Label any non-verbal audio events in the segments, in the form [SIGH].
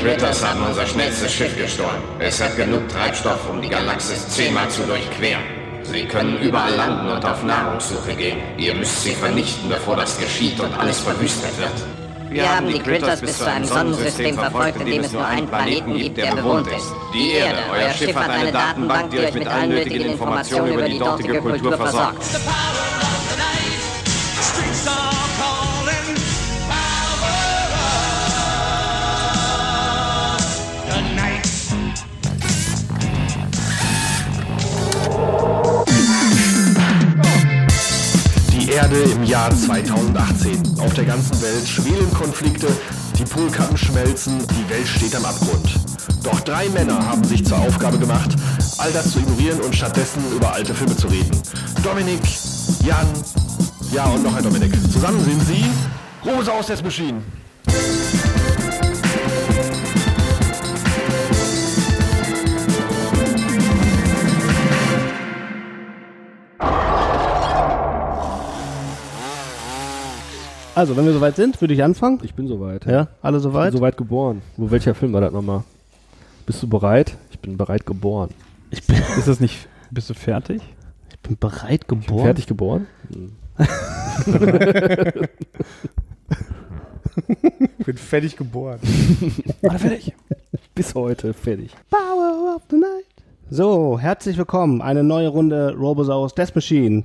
Critters haben unser schnellstes Schiff gestohlen. Es hat genug Treibstoff, um die Galaxis zehnmal zu durchqueren. Sie können überall landen und auf Nahrungssuche gehen. Ihr müsst sie vernichten, bevor das geschieht und alles verwüstet wird. Wir haben die Critters bis zu einem Sonnensystem verfolgt, in dem es nur einen Planeten gibt, der bewohnt ist. Die Erde. Euer Schiff hat eine Datenbank, die euch mit allen nötigen Informationen über die dortige Kultur versorgt. Erde im Jahr 2018. Auf der ganzen Welt schwelen Konflikte, die Polkappen schmelzen, die Welt steht am Abgrund. Doch drei Männer haben sich zur Aufgabe gemacht, all das zu ignorieren und stattdessen über alte Filme zu reden. Dominik, Jan, ja und noch ein Dominik. Zusammen sind sie Rose aus des Machine. Also, wenn wir soweit sind, würde ich anfangen. Ich bin soweit. Ja, alle soweit? Ich bin soweit geboren. Wo, welcher Film war das nochmal? Bist du bereit? Ich bin bereit geboren. Ich bin, Ist das nicht, bist du fertig? ich bin bereit Ich bin geboren. fertig geboren? Hm. [LAUGHS] Ich bin fertig geboren. War fertig? Bis heute fertig. Power of the Night. So, herzlich willkommen. Eine neue Runde Robosaurus Death Machine.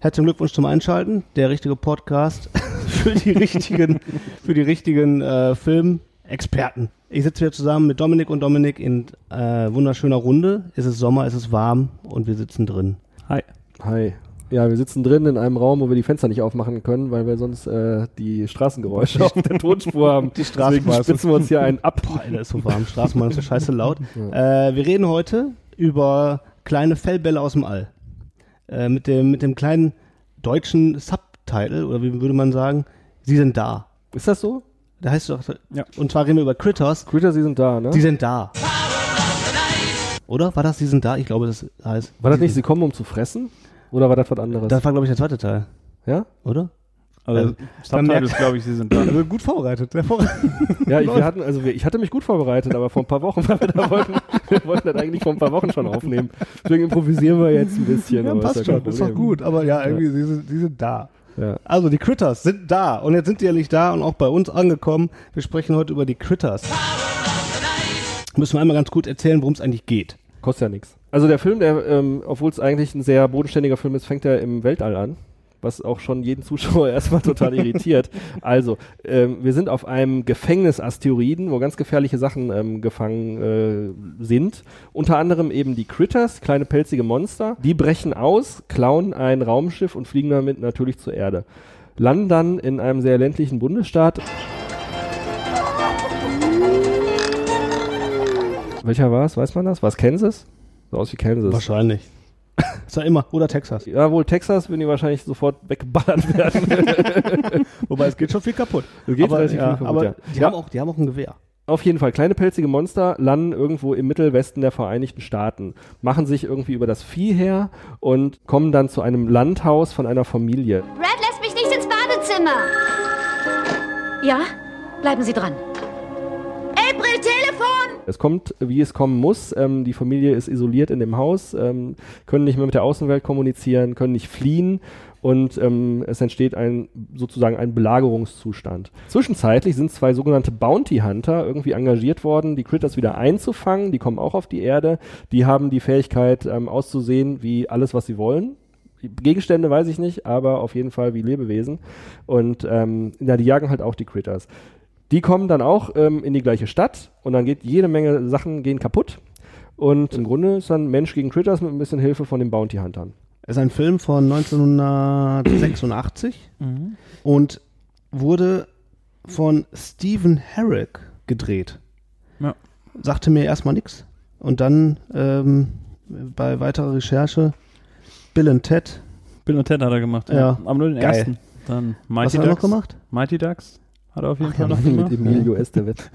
Herzlichen Glückwunsch zum Einschalten. Der richtige Podcast [LAUGHS] für die richtigen, für die richtigen äh, Filmexperten. Ich sitze hier zusammen mit Dominik und Dominik in äh, wunderschöner Runde. Es ist Sommer, es ist warm und wir sitzen drin. Hi. Hi. Ja, wir sitzen drin in einem Raum, wo wir die Fenster nicht aufmachen können, weil wir sonst äh, die Straßengeräusche [LAUGHS] auf der Tonspur haben. Die Straßenbahn. spitzen wir uns hier einen ab. Boah, Alter, ist so warm. Straßenbahn ist so scheiße laut. Äh, wir reden heute über kleine Fellbälle aus dem All. Äh, mit, dem, mit dem kleinen deutschen Subtitle, oder wie würde man sagen, sie sind da. Ist das so? Da heißt es doch, Ja. und zwar reden wir über Critters, Critter, sie sind da, ne? sie sind da. Oder? War das, sie sind da? Ich glaube, das heißt. war das nicht, sie kommen, um zu fressen? Oder war das was anderes? Das war, glaube ich, der zweite Teil. ja? Oder? Also, Ähm, Subtitle ist, glaube ich, sie sind da. Also gut vorbereitet. Ja, ich, wir hatten, also wir, ich hatte mich gut vorbereitet, aber vor ein paar Wochen, [LAUGHS] weil wir da wollten, wir wollten das eigentlich vor ein paar Wochen schon aufnehmen. Deswegen improvisieren wir jetzt ein bisschen. Ja, aber passt ist ja schon. Ist doch gut. Aber ja, irgendwie, sie, sind, sie sind da. Ja. Also die Critters sind da und jetzt sind die ehrlich da und auch bei uns angekommen. Wir sprechen heute über die Critters. Müssen wir einmal ganz gut erzählen, worum es eigentlich geht. Kostet ja nichts. Also der Film, der, ähm, obwohl es eigentlich ein sehr bodenständiger Film ist, fängt er im Weltall an. Was auch schon jeden Zuschauer [LAUGHS] erstmal total irritiert. Also, ähm, wir sind auf einem Gefängnisasteroiden, wo ganz gefährliche Sachen ähm, gefangen äh, sind. Unter anderem eben die Critters, kleine pelzige Monster. Die brechen aus, klauen ein Raumschiff und fliegen damit natürlich zur Erde. Landen dann in einem sehr ländlichen Bundesstaat. Welcher war es? Weiß man das? War es Kansas? So aus wie Kansas. Wahrscheinlich. Ist ja immer. Oder Texas. Ja, wohl Texas, wenn die wahrscheinlich sofort weggeballert werden. [LAUGHS] Wobei es geht schon viel kaputt. Es geht aber ja, viel kaputt, aber ja. Die, Ja. haben auch, die haben auch ein Gewehr. Auf jeden Fall, kleine pelzige Monster landen irgendwo im Mittelwesten der Vereinigten Staaten, machen sich irgendwie über das Vieh her und kommen dann zu einem Landhaus von einer Familie. Red lässt mich nicht ins Badezimmer. Ja, bleiben Sie dran. Es kommt, wie es kommen muss. Ähm, die Familie ist isoliert in dem Haus, ähm, können nicht mehr mit der Außenwelt kommunizieren, können nicht fliehen und ähm, es entsteht ein sozusagen ein Belagerungszustand. Zwischenzeitlich sind zwei sogenannte Bounty Hunter irgendwie engagiert worden, die Critters wieder einzufangen. Die kommen auch auf die Erde. Die haben die Fähigkeit ähm, auszusehen wie alles, was sie wollen. Gegenstände weiß ich nicht, aber auf jeden Fall wie Lebewesen. Und ähm, ja, die jagen halt auch die Critters. Die kommen dann auch ähm, in die gleiche Stadt und dann geht jede Menge Sachen gehen kaputt. Und im Grunde ist dann Mensch gegen Critters mit ein bisschen Hilfe von den Bounty Huntern. Es ist ein Film von 1986 [CLEARS THROAT] und wurde von Stephen Herrick gedreht. Ja. Sagte mir erstmal nichts. Und dann ähm, bei weiterer Recherche Bill und Ted. Bill und Ted hat er gemacht. Ja. Aber nur den Geil. ersten. Dann Was Mighty hat er noch gemacht? Mighty Ducks hat er auf jeden Ach Fall ja, noch mit gemacht. Emilio [LAUGHS] Estevez.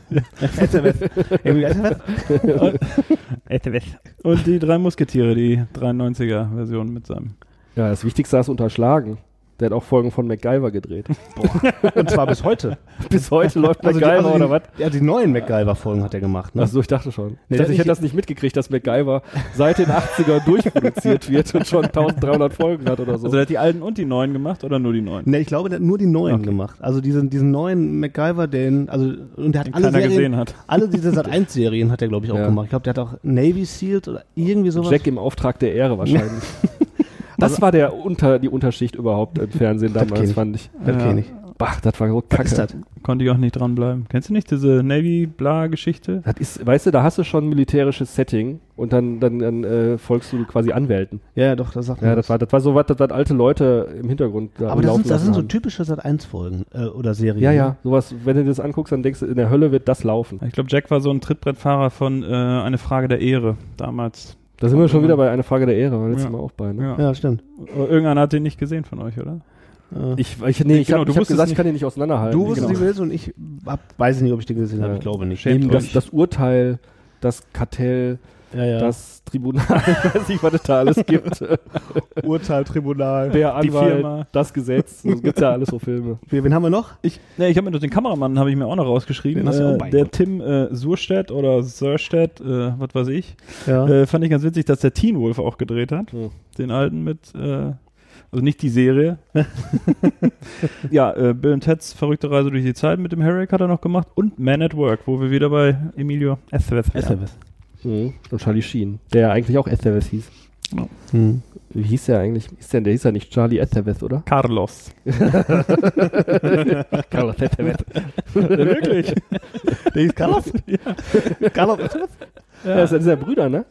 Und die drei Musketiere, die 93er-Version mit seinem. Ja, das Wichtigste ist unterschlagen. Der hat auch Folgen von MacGyver gedreht. [LAUGHS] Und zwar bis heute. [LAUGHS] Bis heute läuft Also die, MacGyver also die, oder was? Ja, die neuen MacGyver-Folgen hat er gemacht. Ne? Achso, ich dachte schon. Nee, ich dachte, ich hätte das nicht mitgekriegt, dass MacGyver seit den 80er durchproduziert wird und schon 1300 Folgen hat oder so. Also der hat die alten und die neuen gemacht oder nur die neuen? Ne, ich glaube, der hat nur die neuen Okay. gemacht. Also diesen, diesen neuen MacGyver, den, also, und der hat Den alle keiner Serien, gesehen hat. alle diese Sat1-Serien hat er, glaube ich, auch Ja. gemacht. Ich glaube, der hat auch Navy Seals oder irgendwie sowas. Jack im Auftrag der Ehre wahrscheinlich. [LAUGHS] Das war der unter, die Unterschicht überhaupt im Fernsehen Das damals, ich. fand ich. das Ja. ich. Bah, das war so kacke. das? Konnte ich auch nicht dranbleiben. Kennst du nicht diese Navy-Bla-Geschichte? Das ist, weißt du, da hast du schon ein militärisches Setting und dann, dann, dann äh, folgst du quasi Anwälten. Ja, ja, doch, das sagt Ja, mir das was. war, das war so was, das was alte Leute im Hintergrund da Aber das sind, das sind so typische Sat1-Folgen äh, oder Serien. Ja, ne? ja, sowas, wenn du dir das anguckst, dann denkst du, in der Hölle wird das laufen. Ich glaube, Jack war so ein Trittbrettfahrer von äh, Eine Frage der Ehre damals. Da sind wir schon wieder bei einer Frage der Ehre, war letztes Ja. Mal auch bei, ne? Ja. Ja, stimmt. Aber Irgendeiner hat den nicht gesehen von euch, oder? Äh, Ich, ich, nee, ich Genau, habe du hab gesagt, ich nicht- kann den nicht auseinanderhalten. du wusstest, Genau. wie willst und ich hab, weiß nicht, ob ich den gesehen habe. Ich glaube nicht. Eben das, das Urteil, das Kartell, Ja, ja. das Tribunal, ich [LAUGHS] weiß nicht, was es da alles gibt. [LAUGHS] Urteil, Tribunal. Der Die Anwalt, Firma. das Gesetz, das gibt's ja alles so Filme. Wen haben wir noch? Ich, ne, ich habe mir noch den Kameramann habe ich mir auch noch rausgeschrieben. Auch Äh, der Tim äh, Surstedt oder Sörstedt, äh, was weiß ich. Ja. Äh, fand ich ganz witzig, dass der Teen Wolf auch gedreht hat. Hm. Den alten mit, äh, also nicht die Serie. [LAUGHS] ja, äh, Bill und Ted's verrückte Reise durch die Zeit mit dem Herrick hat er noch gemacht und Man at Work, wo wir wieder bei Emilio Estevez wären. Mhm. Und Charlie Sheen, der eigentlich auch Estevez hieß. Hm. Wie hieß der eigentlich? Hieß der, der hieß ja nicht Charlie Estevez, oder? Carlos. [LAUGHS] Carlos Estevez. Wirklich? Der hieß Carlos? [LAUGHS] ja. Carlos. Ja, das sind ja Brüder, ne?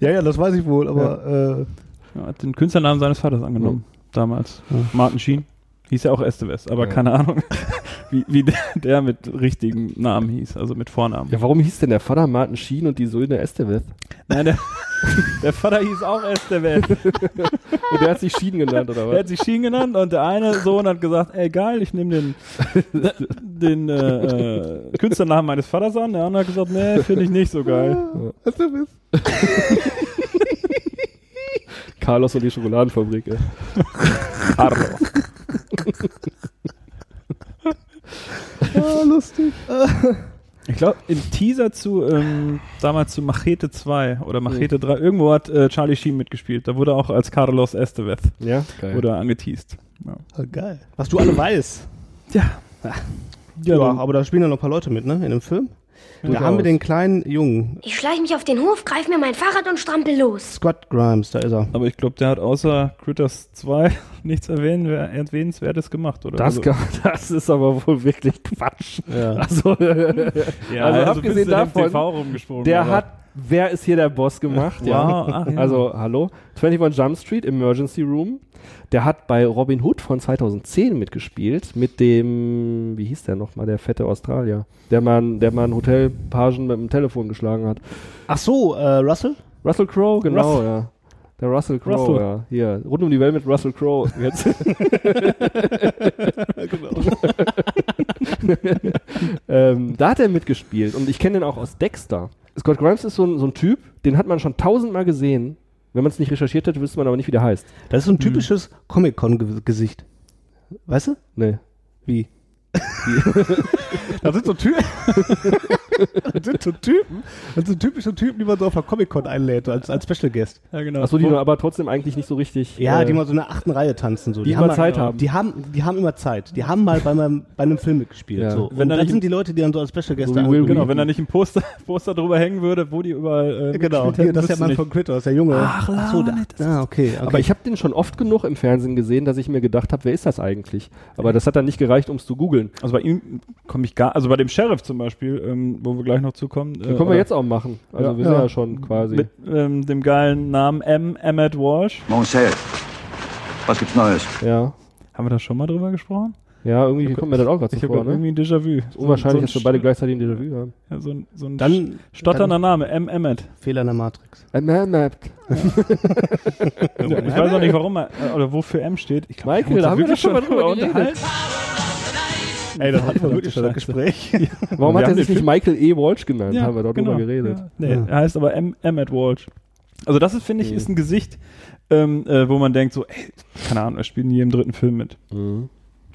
Ja, ja, das weiß ich wohl, aber Ja, hat den Künstlernamen seines Vaters angenommen, damals. Martin Sheen. Hieß ja auch Estevez, aber Ja. keine Ahnung, wie, wie der, der mit richtigen Namen hieß, also mit Vornamen. Ja, warum hieß denn der Vater Martin Sheen und die Söhne Estevez? Nein, der, [LAUGHS] der Vater hieß auch Estevez. [LAUGHS] Und der hat sich Sheen genannt, oder Der was? hat sich Sheen genannt und der eine Sohn hat gesagt, ey geil, ich nehme den, den äh, äh, Künstlernamen meines Vaters an. Der andere hat gesagt, nee, finde ich nicht so geil. [LAUGHS] Carlos und die Schokoladenfabrik, ey. Carlos. Ah, lustig. [LAUGHS] Ich glaube, im Teaser zu, ähm, damals zu Machete 2 oder Machete 3, irgendwo hat äh, Charlie Sheen mitgespielt. Da wurde auch als Carlos Estevez Ja, geil. oder angeteased. Ja. Ah, geil. Was du alle weißt. Ja. Ja, aber da spielen ja noch ein paar Leute mit, ne? In dem Film. Da haben wir den kleinen Jungen, Ich schleiche mich auf den Hof, greif mir mein Fahrrad und strampel los. Scott Grimes, da ist er. Aber ich glaube, der hat außer Critters 2 [LAUGHS] nichts erwähnen, erwähnenswertes gemacht, oder? Das, also, kann, [LAUGHS] das ist aber wohl wirklich Quatsch. Ja. [LAUGHS] Also, ja, also bist abgesehen davon, TV rumgesprungen, der aber- hat, wer ist hier der Boss gemacht? Wow, ach ja. Also, hallo. 21 Jump Street, Emergency Room. Der hat bei Robin Hood von 2010 mitgespielt, mit dem, wie hieß der nochmal, der fette Australier, der man, der man Hotelpagen mit dem Telefon geschlagen hat. Ach so, äh, Russell? Russell Crowe, genau, Russell. ja. Der Russell Crowe, ja. Hier, rund um die Welt mit Russell Crowe. Jetzt. [LAUGHS] [LAUGHS] ähm, da hat er mitgespielt und ich kenne den auch aus Dexter. Scott Grimes ist so ein, so ein Typ, den hat man schon tausendmal gesehen. Wenn man es nicht recherchiert hätte, wüsste man aber nicht, wie der heißt. Das ist so ein typisches Comic-Con-Gesicht. Weißt du? Nee. Wie? [LAUGHS] das sind so Typen. [LAUGHS] [LAUGHS] das sind so Typen. Das sind typische Typen, die man so auf der Comic-Con einlädt, als, als Special Guest. Ja, genau. Achso, die aber trotzdem eigentlich nicht so richtig. Ja, äh, die mal so in der achten Reihe tanzen. So. Die haben immer mal- Zeit haben. Die haben, die haben immer Zeit. Die haben mal bei, meinem, bei einem Film mitgespielt. Ja. So. Wenn Und da das nicht- sind die Leute, die dann so als Special Guest So Genau, wenn da nicht ein Poster, Poster drüber hängen würde, wo die überall äh, Genau, mitgespielt hier, hätten, das ist der Mann nicht. von Critters, der Junge. Ach, so, da, ah, okay, okay. Aber ich habe den schon oft genug im Fernsehen gesehen, dass ich mir gedacht habe, wer ist das eigentlich? Aber das hat dann nicht gereicht, um es zu googeln. Also bei ihm komme ich gar, also bei dem Sheriff zum Beispiel, ähm, wo wir gleich noch zukommen. Äh, können wir oder jetzt auch machen. Also Ja. wir sind Ja. ja schon quasi. Mit ähm, dem geilen Namen M. Emmett Walsh. Marcel, was gibt's Neues? ja. Haben wir da schon mal drüber gesprochen? Ja, irgendwie kommt mir das auch gerade Ich so habe vor, ne? irgendwie ein Déjà-vu. Ist unwahrscheinlich, so, dass wir beide gleichzeitig ein Déjà-vu haben. Ja, so ein, so ein Dann stotternder Name, M. Emmett. Fehler in der Matrix. Ein Man Map. Ja, ich weiß auch nicht, warum er, äh, oder wofür M steht. Ich glaub, Michael, da haben wir doch schon mal drüber geredet. Ey, das hatten wir wirklich schon das. Gespräch. [LAUGHS] Warum Wir hat er sich nicht Michael E. Walsh genannt? Ja, haben wir dort genau. drüber geredet. Ja. Nee, Ja. er heißt aber M. Emmett Walsh. Also das ist, finde ich, Mhm. ist ein Gesicht, ähm, äh, wo man denkt so, ey, keine Ahnung, er spielt in jedem dritten Film mit. Mhm.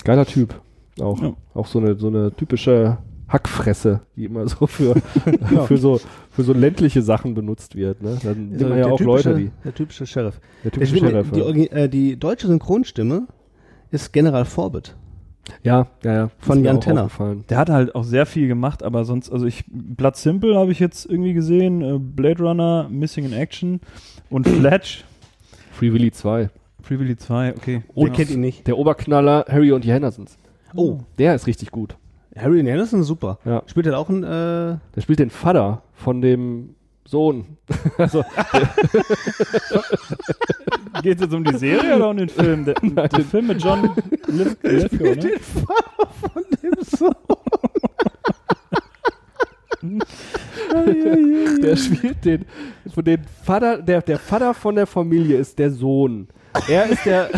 Geiler Typ. Auch, Ja. auch so eine, so eine typische Hackfresse, die immer so für, [LAUGHS] [LAUGHS] für, so, für so ländliche Sachen benutzt wird. Ne? Dann nimmt man ja auch Leute, die. der typische Sheriff. Der typische Sheriff. die, ja. Orgi- äh, die deutsche Synchronstimme ist General Forbit. Ja, ja, ja. Von Jan Tenner. Der hat halt auch sehr viel gemacht, aber sonst, also ich, Blood Simple habe ich jetzt irgendwie gesehen, äh, Blade Runner, Missing in Action und [CLEARS THROAT] Fletch. Free Willy 2. Free Willy 2, okay. Wer Ja. kennt ihn nicht? Der Oberknaller Harry und die Hendersons. Oh, Der ist richtig gut. Harry Anderson ist super. Ja. Spielt er auch ein, äh, Der spielt den Vater von dem Sohn. [LAUGHS] also, [LAUGHS] Geht es jetzt um die Serie oder um den Film? Der, [LAUGHS] der Film mit John Lith Lithgow, ne? von dem Sohn. der spielt den, von den Vater, der, der Vater von der Familie ist der Sohn. Er ist der,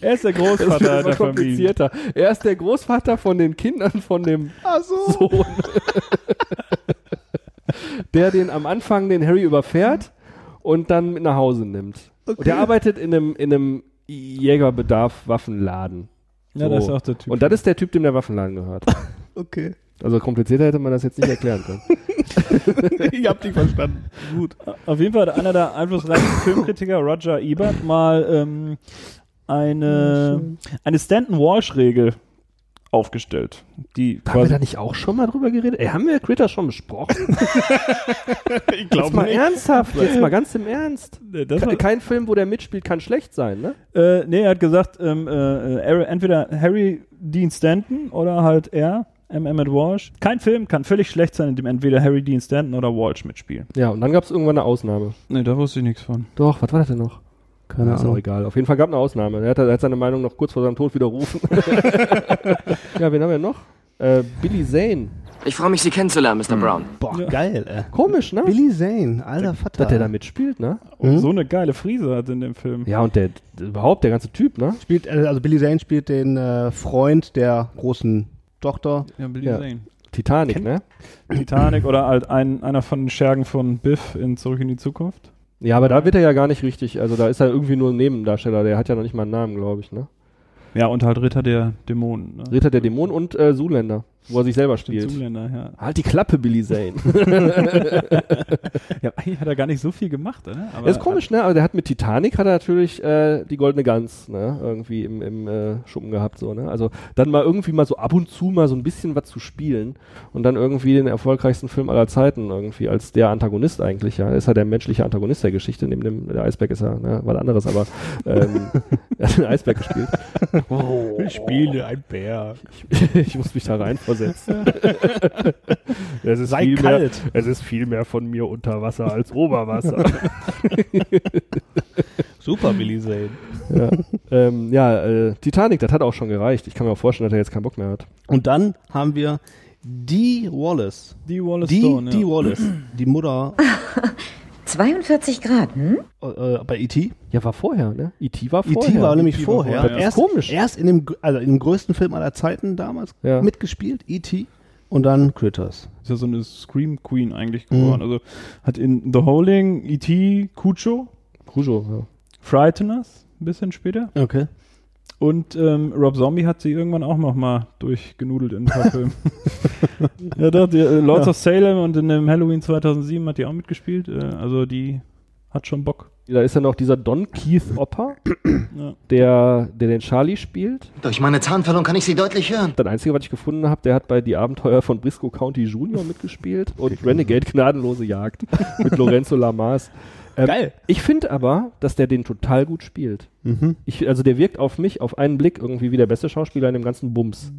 Er ist der Großvater der immer Familie. komplizierter. Er ist der Großvater von den Kindern von dem so. Sohn. Der den am Anfang den Harry überfährt und dann mit nach Hause nimmt. Und der arbeitet in einem, in einem Jägerbedarf-Waffenladen. Ja, das ist auch der Typ. Und das ist der Typ, dem der Waffenladen gehört. [LAUGHS] Okay. Also komplizierter hätte man das jetzt nicht erklären können. [LAUGHS] ich hab dich verstanden. Gut. Auf jeden Fall hat einer der einflussreichsten Filmkritiker, Roger Ebert, mal ähm, eine, eine Stanton-Walsh-Regel aufgestellt. Die Haben wir da nicht auch schon mal drüber geredet? Ey, haben wir Critter schon besprochen? [LAUGHS] [LAUGHS] ich Jetzt mal ernsthaft, jetzt mal ganz im Ernst. Das Ke- war, Kein Film, wo der mitspielt, kann schlecht sein, ne? äh, nee, er hat gesagt, ähm, äh, äh, entweder Harry Dean Stanton oder halt er, M. Emmett Walsh. Kein Film kann völlig schlecht sein, in dem entweder Harry Dean Stanton oder Walsh mitspielen. Ja, und dann gab es irgendwann eine Ausnahme. Nee, da wusste ich nichts von. Doch, was war das denn noch? Keine ist auch Ahnung. egal. Auf jeden Fall gab es eine Ausnahme. Er hat, er hat seine Meinung noch kurz vor seinem Tod widerrufen. [LAUGHS] ja, wen haben wir noch? Äh, Billy Zane. Ich freue mich, Sie kennenzulernen, Mr. Brown. Boah, Ja. geil, ey. Komisch, ne? Billy Zane, alter Vater. Dass der da mitspielt, ne? Und Mhm. so eine geile Frise hat in dem Film. Ja, und der, überhaupt, der ganze Typ, ne? spielt, äh, also Billy Zane spielt den äh, Freund der großen Tochter. Ja, Billy Ja. Zane. Titanic, Kennt- ne? Titanic oder halt ein, einer von den Schergen von Biff in Zurück in die Zukunft. Ja, aber da wird er ja gar nicht richtig, also da ist er irgendwie nur ein Nebendarsteller, der hat ja noch nicht mal einen Namen, glaube ich, ne? Ja, und halt Ritter der Dämonen. Ne? Ritter der Dämonen und äh, Zuländer, wo er sich selber spielt. Zuländer, ja. Halt die Klappe, Billy Zane. [LAUGHS] ja. Eigentlich hat er gar nicht so viel gemacht, ne? Aber Das ist komisch, ne? Aber der hat mit Titanic hat er natürlich äh, die goldene Gans, ne? Irgendwie im, im äh, Schuppen gehabt, so, ne? Also dann mal irgendwie mal so ab und zu mal so ein bisschen was zu spielen und dann irgendwie den erfolgreichsten Film aller Zeiten irgendwie als der Antagonist eigentlich, ja. Ist ja der menschliche Antagonist der Geschichte, neben dem, der Eisberg ist ja, ne? Was anderes, aber ähm, [LAUGHS] er hat den Eisberg gespielt. Oh, [LAUGHS] Ich spiele ein Bär. ich, ich muss mich da reinversetzen. [LAUGHS] es ist Sei viel kalt. Mehr, es ist viel mehr von mir unter Wasser als Oberwasser. [LAUGHS] Super, Billy Zane. ja, ähm, ja äh, Titanic, das hat auch schon gereicht. Ich kann mir auch vorstellen, dass er jetzt keinen Bock mehr hat. Und dann haben wir die Wallace. die Wallace Die, Stone, die ja. Wallace. Die Mutter [LAUGHS] 42 Grad, hm? äh, bei E.T. Ja, war vorher, ne? E.T. war vorher. E.T. war nämlich E.T. war vorher. vorher, ja. Erst, komisch. Erst in dem, also in dem größten Film aller Zeiten damals Ja. mitgespielt, E.T. Und dann Critters. Ist ja so eine Scream Queen eigentlich geworden. Also hat in The Howling, E.T., Cujo, Cujo, ja. Frighteners ein bisschen später. Okay. Und ähm, Rob Zombie hat sie irgendwann auch noch mal durchgenudelt in ein paar [LAUGHS] Filmen. [LAUGHS] ja, doch, die, äh, Lords of Salem und in dem Halloween 2007 hat die auch mitgespielt. Äh, also die hat schon Bock. Da ist ja noch dieser Don Keith Opper, Ja. der, der den Charlie spielt. Durch meine Zahnfällung kann ich Sie deutlich hören. Das Einzige, was ich gefunden habe, der hat bei Die Abenteuer von Briscoe County Jr. mitgespielt und [LAUGHS] Renegade Gnadenlose Jagd mit Lorenzo Lamas. Ähm, Geil. Ich finde aber, dass der den total gut spielt. Mhm. Ich, also der wirkt auf mich auf einen Blick irgendwie wie der beste Schauspieler in dem ganzen Bums.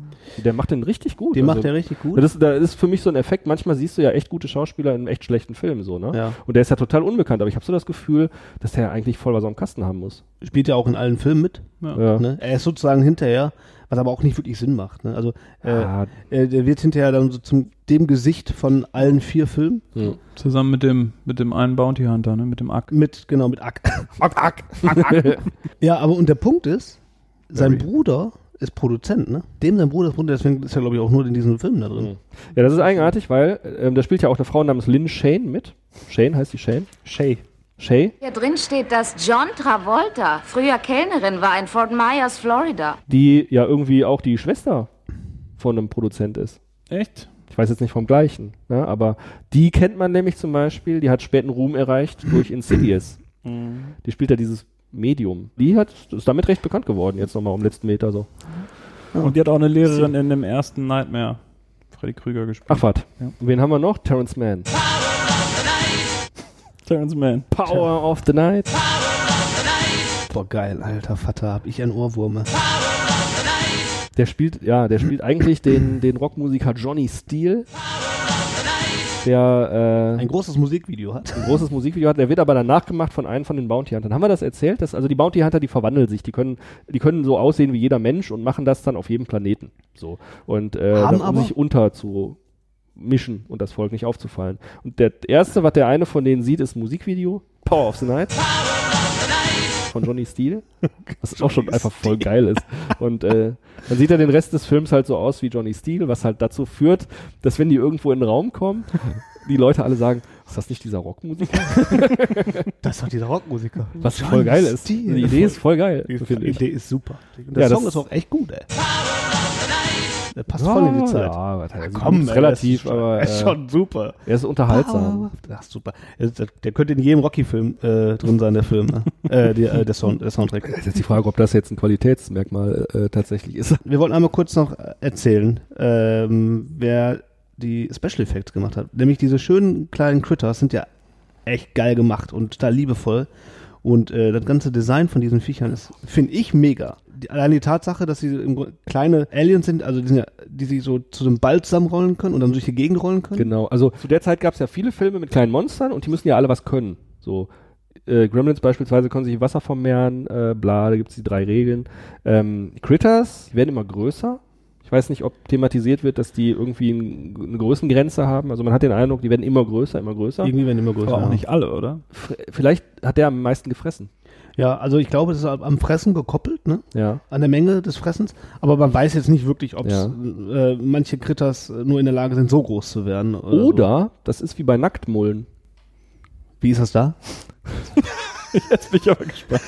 Der macht den richtig gut. Den also, macht er richtig gut. Das, ist- da ist für mich so ein Effekt, manchmal siehst du ja echt gute Schauspieler in einem echt schlechten Film so, ne? Ja. Und der ist ja total unbekannt, aber ich habe so das Gefühl, dass der eigentlich voll was am Kasten haben muss. Spielt ja auch in allen Filmen mit. Ja. Ja. Ne? Er ist sozusagen hinterher, was aber auch nicht wirklich Sinn macht. Ne? Also äh, Ah, äh, der wird hinterher dann so zum dem Gesicht von allen vier Filmen. hm. Zusammen mit dem, mit dem einen Bounty Hunter, ne? mit dem Ack. Mit, genau, mit Ack. [LAUGHS] Ack, Ack, Ack, Ack. [LAUGHS] ja, aber und der Punkt ist, sein Very. Bruder ist Produzent, ne? Dem sein Bruder ist Produzent, deswegen ist er, glaube ich, auch nur in diesem Film da drin. Ja, das ist eigenartig, weil ähm, da spielt ja auch eine Frau namens Lynn Shane mit. Shane heißt die Shane? Shay. Shay, Hier drin steht, dass John Travolta, früher Kellnerin war in Fort Myers, Florida. die ja irgendwie auch die Schwester von einem Produzent ist. Echt? Ich weiß jetzt nicht vom gleichen, ne? aber die kennt man nämlich zum Beispiel, die hat späten Ruhm erreicht durch Insidious. [CLEARS THROAT] Mhm. Die spielt ja dieses Medium. Die hat, ist damit recht bekannt geworden, jetzt nochmal um den letzten Meter so. Und die hat auch eine Lehrerin in dem ersten Nightmare. Freddy Krüger gespielt. Ach was. Ja. Wen haben wir noch? Terrence Mann. Terrence Mann. Power of the Night. Boah, geil, alter Vater, hab ich ein Ohrwurme. Der spielt, ja, der spielt eigentlich den, den Rockmusiker Johnny Steele. Der äh, Ein großes Musikvideo hat. ein großes Musikvideo hat. Der wird aber danach gemacht von einem von den Bounty Huntern. Haben wir das erzählt? Dass, also die Bounty Hunter, die verwandeln sich. Die können, die können so aussehen wie jeder Mensch und machen das dann auf jedem Planeten. So. Und äh, Haben dann, um aber- sich unter zu mischen und das Volk nicht aufzufallen. Und der erste, was der eine von denen sieht, ist ein Musikvideo. Power of the Night. Von Johnny Steele. Was auch schon einfach voll geil ist. Und äh, dann sieht er den Rest des Films halt so aus wie Johnny Steele, was halt dazu führt, dass wenn die irgendwo in den Raum kommen, die Leute alle sagen, ist das nicht dieser Rockmusiker? Das ist doch dieser Rockmusiker. Was voll geil ist. Steele. Die Idee ist voll geil. Die finde ich. Idee ist super. Der Ja, Song das- ist auch echt gut, ey. Der passt voll in die Zeit. Ja, was heißt, Komm, ist ey, relativ, ist schon, aber ist äh, schon super. er ist unterhaltsam. Ach, super. Der, könnte in jedem Rocky-Film äh, drin sein, der Film. Ne? äh, die, äh, der, Sound, der Soundtrack. Das ist jetzt die Frage, ob das jetzt ein Qualitätsmerkmal äh, tatsächlich ist. Wir wollten einmal kurz noch erzählen, ähm, wer die Special Effects gemacht hat. Nämlich diese schönen kleinen Critters sind ja echt geil gemacht und total liebevoll. Und äh, das ganze Design von diesen Viechern ist, finde ich, mega. Die, allein die Tatsache, dass sie kleine Aliens sind, also die, sind ja, die sich so zu einem Ball zusammenrollen können und dann durch die Gegend rollen können. Genau, also zu der Zeit gab es ja viele Filme mit kleinen Monstern und die müssen ja alle was können. So äh, Gremlins beispielsweise können sich im Wasser vermehren, äh, bla, da gibt es die drei Regeln. Ähm, Critters, die werden immer größer. Ich weiß nicht, ob thematisiert wird, dass die irgendwie ein, eine Größengrenze haben. Also man hat den Eindruck, die werden immer größer, immer größer. Irgendwie werden die immer größer. Aber auch ja. nicht alle, oder? F- Vielleicht hat der am meisten gefressen. Ja, also ich glaube, das ist am Fressen gekoppelt, ne? Ja. An der Menge des Fressens. Aber man weiß jetzt nicht wirklich, ob Ja. äh, manche Critters nur in der Lage sind, so groß zu werden. Oder, so. Oder das ist wie bei Nacktmullen. Wie ist das da? [LAUGHS] Jetzt bin ich aber gespannt.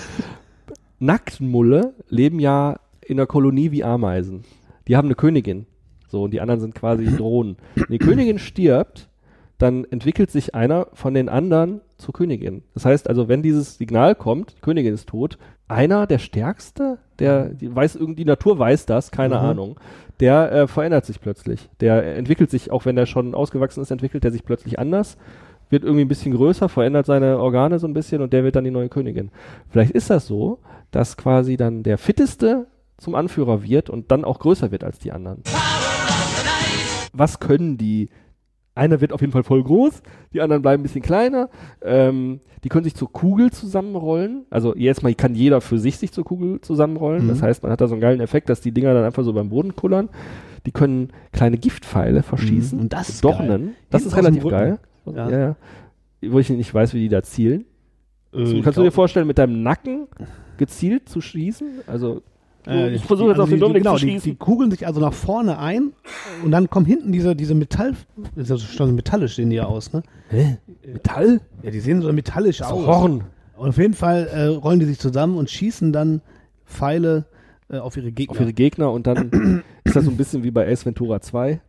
Nacktmulle leben ja in einer Kolonie wie Ameisen. Die haben eine Königin. So, und die anderen sind quasi Drohnen. Wenn die Königin stirbt, dann entwickelt sich einer von den anderen zur Königin. Das heißt also, wenn dieses Signal kommt, die Königin ist tot, einer der Stärkste, der die weiß irgendwie die Natur weiß das, keine Mhm. Ahnung, der äh, verändert sich plötzlich. Der entwickelt sich, auch wenn der schon ausgewachsen ist, entwickelt er sich plötzlich anders, wird irgendwie ein bisschen größer, verändert seine Organe so ein bisschen und der wird dann die neue Königin. Vielleicht ist das so, dass quasi dann der Fitteste zum Anführer wird und dann auch größer wird als die anderen. Was können die? Einer wird auf jeden Fall voll groß, die anderen bleiben ein bisschen kleiner. Ähm, die können sich zur Kugel zusammenrollen. Also jetzt mal kann jeder für sich sich zur Kugel zusammenrollen. Mhm. Das heißt, man hat da so einen geilen Effekt, dass die Dinger dann einfach so beim Boden kullern. Die können kleine Giftpfeile verschießen. Mhm. Und das ist Dornen. Das Hinten ist relativ geil. Ja. Ja. Ja, Wo ich nicht weiß, wie die da zielen. Äh, kannst du dir vorstellen, mit deinem Nacken gezielt zu schießen? Also, Äh, ich versuche jetzt die- auf den die- Dominik genau, zu die, schießen. die kugeln sich also nach vorne ein und dann kommen hinten diese, diese Metall. Das ist ja schon metallisch sehen die ja aus, ne? Hä? Metall? Ja, die sehen so metallisch So aus. Horn. Und auf jeden Fall äh, rollen die sich zusammen und schießen dann Pfeile äh, auf ihre Gegner. auf ihre Gegner und dann ist das so ein bisschen wie bei Ace Ventura 2.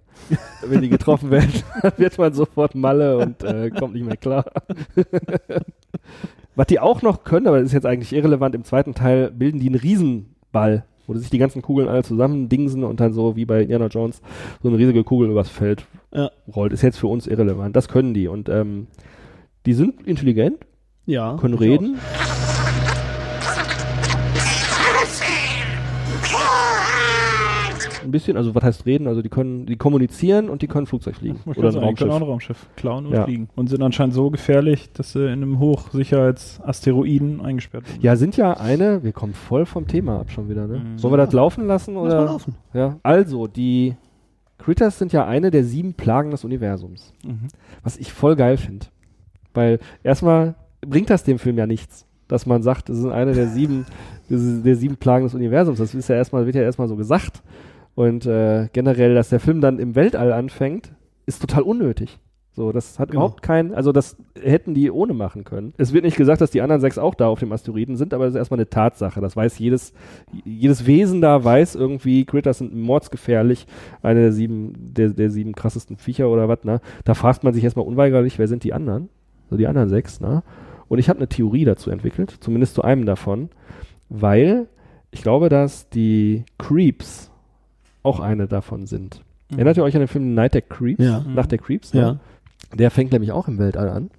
Wenn die getroffen werden, [LAUGHS] dann wird man sofort Malle und äh, kommt nicht mehr klar. [LAUGHS] Was die auch noch können, aber das ist jetzt eigentlich irrelevant, im zweiten Teil bilden die einen Riesenball, wo sich die ganzen Kugeln alle zusammen dingsen und dann so wie bei Indiana Jones so eine riesige Kugel übers Feld Ja. rollt. Ist jetzt für uns irrelevant. Das können die und ähm, die sind intelligent, ja, können reden. Ein bisschen, also was heißt reden? Also die können, die kommunizieren und die können Flugzeug fliegen. Man Oder ein sagen, die können auch Raumschiff. ein Raumschiff klauen und Ja. fliegen. Und sind anscheinend so gefährlich, dass sie in einem Hochsicherheitsasteroiden eingesperrt werden. Ja, sind ja eine, wir kommen voll vom Thema ab schon wieder, ne? Mhm. Sollen wir das laufen lassen? Lass Oder? mal laufen. Ja. Also, die Critters sind ja eine der sieben Plagen des Universums. Mhm. Was ich voll geil finde. Weil erstmal bringt das dem Film ja nichts, dass man sagt, das sind eine der sieben, [LAUGHS] das ist der sieben Plagen des Universums. Das ist ja erstmal, wird ja erstmal so gesagt. Und äh, generell, dass der Film dann im Weltall anfängt, ist total unnötig. So, das hat genau. überhaupt kein, also das hätten die ohne machen können. Es wird nicht gesagt, dass die anderen sechs auch da auf dem Asteroiden sind, aber das ist erstmal eine Tatsache. Das weiß jedes, jedes Wesen da weiß irgendwie, Critters sind mordsgefährlich, eine der sieben, der, der sieben krassesten Viecher oder was, ne? Da fragt man sich erstmal unweigerlich, wer sind die anderen? So die anderen sechs, ne? Und ich habe eine Theorie dazu entwickelt, zumindest zu einem davon, weil ich glaube, dass die Creeps auch eine davon sind. Mhm. Erinnert ihr euch an den Film Night der Creeps? Ja. Nach der Creeps? Ne? Ja. Der fängt nämlich auch im Weltall an.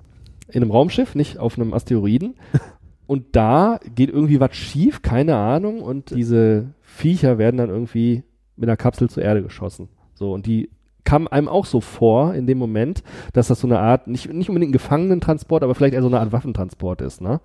In einem Raumschiff, nicht auf einem Asteroiden. [LAUGHS] und da geht irgendwie was schief, keine Ahnung. Und diese Viecher werden dann irgendwie mit einer Kapsel zur Erde geschossen. So, und die kam einem auch so vor in dem Moment, dass das so eine Art, nicht, nicht unbedingt ein Gefangenentransport, aber vielleicht eher so eine Art Waffentransport ist, ne?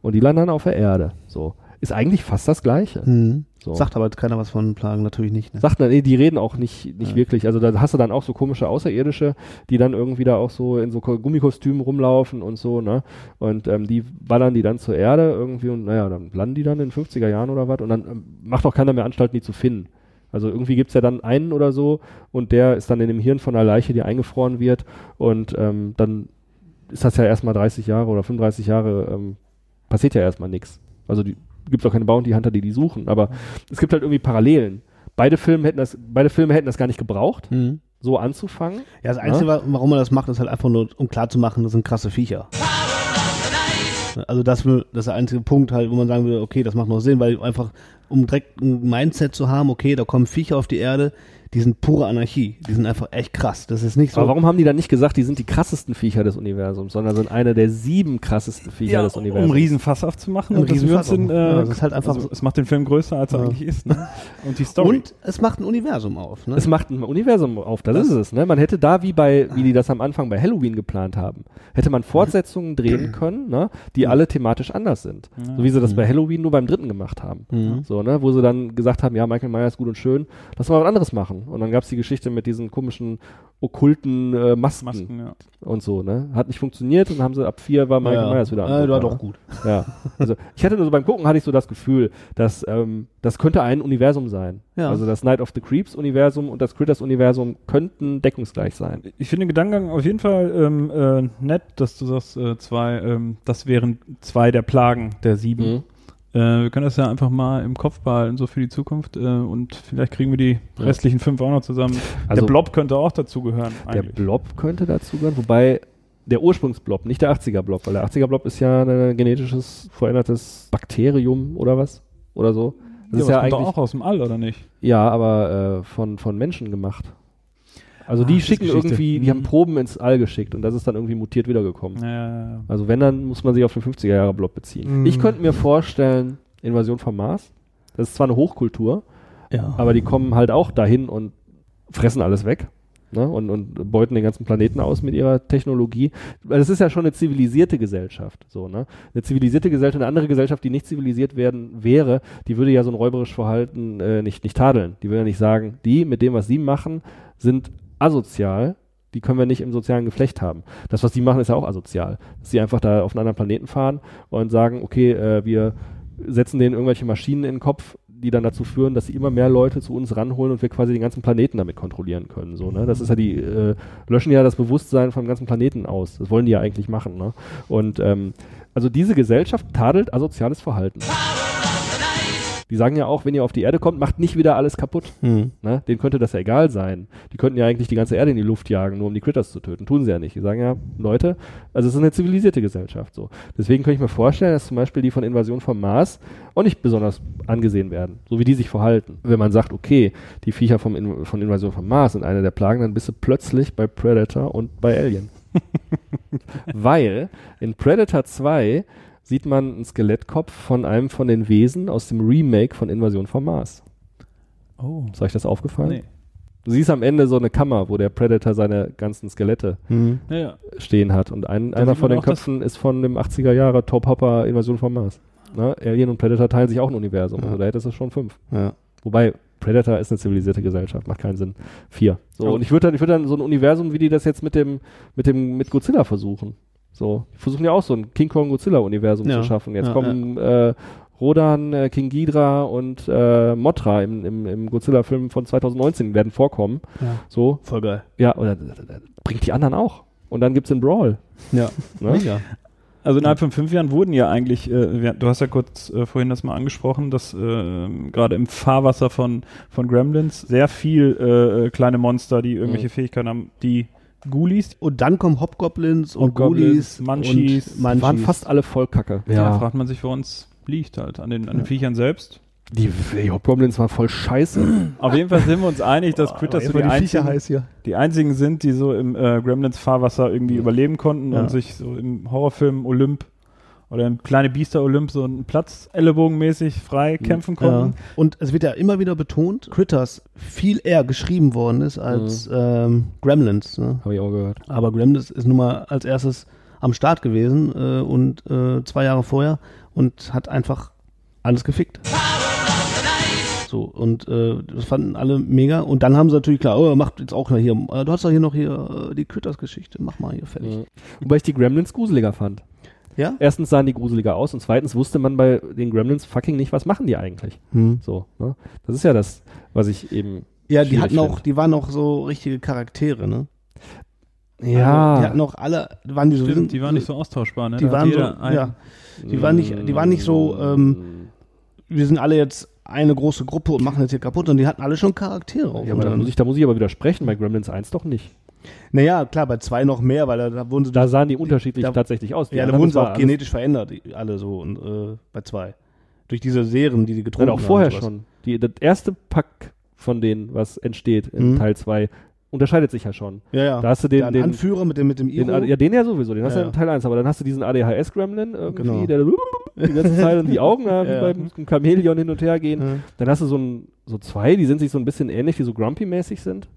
Und die landen dann auf der Erde. So. Ist eigentlich fast das Gleiche. Mhm. So. Sagt aber keiner was von Plagen, natürlich nicht. Ne? Sagt, nee, die reden auch nicht, nicht ja. wirklich. Also da hast du dann auch so komische Außerirdische, die dann irgendwie da auch so in so Gummikostümen rumlaufen und so, ne? Und ähm, die ballern die dann zur Erde irgendwie und naja, dann landen die dann in den 50er Jahren oder was und dann ähm, macht auch keiner mehr Anstalten, die zu finden. Also irgendwie gibt's ja dann einen oder so und der ist dann in dem Hirn von einer Leiche, die eingefroren wird und ähm, dann ist das ja erstmal 30 Jahre oder 35 Jahre, ähm, passiert ja erstmal nichts. Also die gibt auch keine Bounty Hunter, die die suchen, aber es gibt halt irgendwie Parallelen. Beide Filme hätten das, beide Filme hätten das gar nicht gebraucht, mhm. so anzufangen. Ja, das Einzige, ja? warum man das macht, ist halt einfach nur, um klarzumachen, das sind krasse Viecher. Also das, das ist der einzige Punkt halt, wo man sagen würde, okay, das macht noch Sinn, weil einfach, um direkt ein Mindset zu haben, okay, da kommen Viecher auf die Erde, die sind pure Anarchie. Die sind einfach echt krass. Das ist nicht so. Aber warum haben die dann nicht gesagt, die sind die krassesten Viecher des Universums, sondern sind eine der sieben krassesten Viecher ja, des Universums? Um einen Riesenfass aufzumachen. Um Riesenfass sind, äh, ja, das ist halt einfach. Also, es macht den Film größer, als er ja. eigentlich ist. Ne? Und die Story. Und es macht ein Universum auf. Ne? Es macht ein Universum auf. Das, das ist es. Ne? Man hätte da wie bei, wie die das am Anfang bei Halloween geplant haben, hätte man Fortsetzungen drehen [CLEARS THROAT] können, ne? die alle thematisch anders sind. So wie sie das bei Halloween nur beim dritten gemacht haben. Mhm. So, ne? Wo sie dann gesagt haben, ja, Michael Myers gut und schön, lass mal was anderes machen. Und dann gab es die Geschichte mit diesen komischen okkulten äh, Masken, Masken ja. und so, ne? Hat nicht funktioniert und dann haben sie ab vier war Michael ja. Myers wieder an. Ja, war doch gut. [LAUGHS] Ja. Also ich hatte nur so beim Gucken hatte ich so das Gefühl, dass ähm, das könnte ein Universum sein. Ja. Also das Night of the Creeps Universum und das Critters Universum könnten deckungsgleich sein. Ich finde den Gedankengang auf jeden Fall ähm, äh, nett, dass du sagst, äh, zwei, ähm, das wären zwei der Plagen der sieben. Mhm. Äh, wir können das ja einfach mal im Kopf behalten, so für die Zukunft. Äh, und vielleicht kriegen wir die restlichen fünf auch noch zusammen. Also der Blob könnte auch dazugehören. Der Blob könnte dazugehören, wobei der Ursprungsblob, nicht der 80er-Blob, weil der 80er-Blob ist ja ein genetisches verändertes Bakterium oder was? Oder so. Das ja, ist ja eigentlich auch aus dem All, oder nicht? Ja, aber äh, von, von Menschen gemacht. Also ah, die schicken irgendwie, die mhm. haben Proben ins All geschickt und das ist dann irgendwie mutiert wiedergekommen. Ja, ja, ja. Also wenn, dann muss man sich auf den 50er-Jahre-Block beziehen. Mhm. Ich könnte mir vorstellen, Invasion vom Mars, das ist zwar eine Hochkultur, ja. aber die kommen halt auch dahin und fressen alles weg. Ne, und, und beuten den ganzen Planeten aus mit ihrer Technologie. Weil es ist ja schon eine zivilisierte Gesellschaft. So, ne? Eine zivilisierte Gesellschaft, eine andere Gesellschaft, die nicht zivilisiert werden wäre, die würde ja so ein räuberisches Verhalten äh, nicht, nicht tadeln. Die würde ja nicht sagen, die mit dem, was sie machen, sind asozial, die können wir nicht im sozialen Geflecht haben. Das, was die machen, ist ja auch asozial. Dass sie einfach da auf einen anderen Planeten fahren und sagen, okay, äh, wir setzen denen irgendwelche Maschinen in den Kopf, die dann dazu führen, dass sie immer mehr Leute zu uns ranholen und wir quasi den ganzen Planeten damit kontrollieren können. So, ne? Das ist ja die, äh, löschen ja das Bewusstsein vom ganzen Planeten aus. Das wollen die ja eigentlich machen. Ne? Und ähm, also diese Gesellschaft tadelt asoziales Verhalten. Die sagen ja auch, wenn ihr auf die Erde kommt, macht nicht wieder alles kaputt. Mhm. Ne? Denen könnte das ja egal sein. Die könnten ja eigentlich die ganze Erde in die Luft jagen, nur um die Critters zu töten. Tun sie ja nicht. Die sagen ja, Leute, also es ist eine zivilisierte Gesellschaft so. Deswegen könnte ich mir vorstellen, dass zum Beispiel die von Invasion vom Mars auch nicht besonders angesehen werden, so wie die sich verhalten. Wenn man sagt, okay, die Viecher vom in von Invasion vom Mars sind eine der Plagen, dann bist du plötzlich bei Predator und bei Alien. [LAUGHS] Weil in Predator 2 sieht man einen Skelettkopf von einem von den Wesen aus dem Remake von Invasion vom Mars. Oh. Ist euch das aufgefallen? Nee. Du siehst am Ende so eine Kammer, wo der Predator seine ganzen Skelette mhm. ja, ja. stehen hat. Und ein, einer von den Köpfen ist von dem 80er Jahre Top Hopper Invasion vom Mars. Na, Alien und Predator teilen sich auch ein Universum. Ja. Also da hättest du schon fünf. Wobei Predator ist eine zivilisierte Gesellschaft, macht keinen Sinn. Vier. So, oh. und ich würde dann, ich würde dann so ein Universum, wie die das jetzt mit dem, mit dem, mit Godzilla versuchen. So, die versuchen ja auch so ein King Kong Godzilla Universum ja. zu schaffen. Jetzt ja, kommen ja. Äh, Rodan, äh, King Ghidra und äh, Mothra im, im, im Godzilla-Film von 2019 werden vorkommen. Ja. So. Voll geil. Ja, oder bringt die anderen auch. und dann gibt's den Brawl. Ja, Ne? mega. Also innerhalb von fünf Jahren wurden ja eigentlich, äh, wir, du hast ja kurz äh, vorhin das mal angesprochen, dass äh, gerade im Fahrwasser von, von Gremlins sehr viel äh, äh, kleine Monster, die irgendwelche Mhm. Fähigkeiten haben, die Ghoulies, Und dann kommen Hobgoblins und Hobgoblins, Ghoulies Munchies. und Die waren Munchies. fast alle voll kacke. da fragt man sich, wo uns liegt halt, an den, an den Viechern selbst. Die, die Hobgoblins waren voll scheiße. [CLEARS THROAT] Auf jeden Fall sind wir uns einig, dass Critters so die, einzigen, hier. die einzigen sind, die so im äh, Gremlins-Fahrwasser irgendwie überleben konnten Ja. und sich so im Horrorfilm Olymp oder im kleine Biester Olymp so einen Platz ellenbogenmäßig frei kämpfen Ja. konnten. Und es wird ja immer wieder betont, Critters viel eher geschrieben worden ist als ähm, Gremlins. Ne? Habe ich auch gehört. Aber Gremlins ist nun mal als erstes am Start gewesen äh, und äh, zwei Jahre vorher und hat einfach alles gefickt. So, und äh, das fanden alle mega. Und dann haben sie natürlich klar, oh, macht jetzt auch noch hier, äh, du hast doch hier noch hier äh, die Critters-Geschichte, mach mal hier fertig. Mhm. Wobei ich die Gremlins gruseliger fand. Ja? Erstens sahen die gruseliger aus und zweitens wusste man bei den Gremlins fucking nicht, was machen die eigentlich. Hm. So, ne? Das ist ja das, was ich eben. Ja, die hatten auch, die waren auch so richtige Charaktere, ne? Ja. Also, die hatten auch alle, waren die so, Stimmt, die waren nicht so austauschbar, ne? die Da waren so, ja, die waren nicht, die waren nicht so, ähm, wir sind alle jetzt eine große Gruppe und machen jetzt hier kaputt, und die hatten alle schon Charaktere. Ja, aber da muss, ich, da muss ich aber widersprechen, bei Gremlins 1 doch nicht. Naja, klar, bei zwei noch mehr, weil da, da wurden sie, Da sahen die unterschiedlich da- tatsächlich aus. Die ja, da wurden sie auch genetisch verändert, alle so, und, äh, bei zwei. Durch diese Serien, die die Nein, getrunken auch haben. vorher sowas. schon. Die, das erste Pack von denen, was entsteht in Mhm. Teil 2, unterscheidet sich ja schon. Ja, ja. Da hast du den, den, Anführer mit dem, mit dem den, Iro. ja, den ja sowieso, den hast du Ja, ja in ja. Teil 1, aber dann hast du diesen ADHS-Gremlin irgendwie, Genau. der die ganze Zeit und die Augen [LAUGHS] da wie Ja. beim Chamäleon hin und her gehen. Ja. Dann hast du so, ein, so zwei, die sind sich so ein bisschen ähnlich, die so Grumpy-mäßig sind.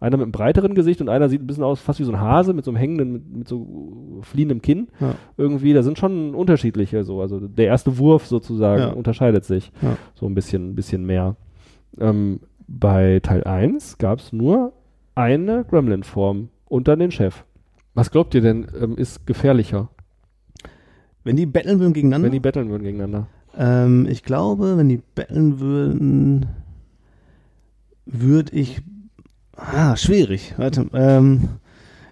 Einer mit einem breiteren Gesicht und einer sieht ein bisschen aus, fast wie so ein Hase mit so einem hängenden, mit, mit so fliehendem Kinn. Ja. Irgendwie, da sind schon unterschiedliche so. Also der erste Wurf sozusagen Ja. unterscheidet sich Ja. so ein bisschen, ein bisschen mehr. Ähm, bei Teil 1 gab es nur eine Gremlin-Form und dann den Chef. Was glaubt ihr denn, ähm, ist gefährlicher, Wenn die betteln würden gegeneinander? wenn die betteln würden gegeneinander? Ähm, ich glaube, wenn die betteln würden, würde ich. Ah, schwierig. Warte. Ähm,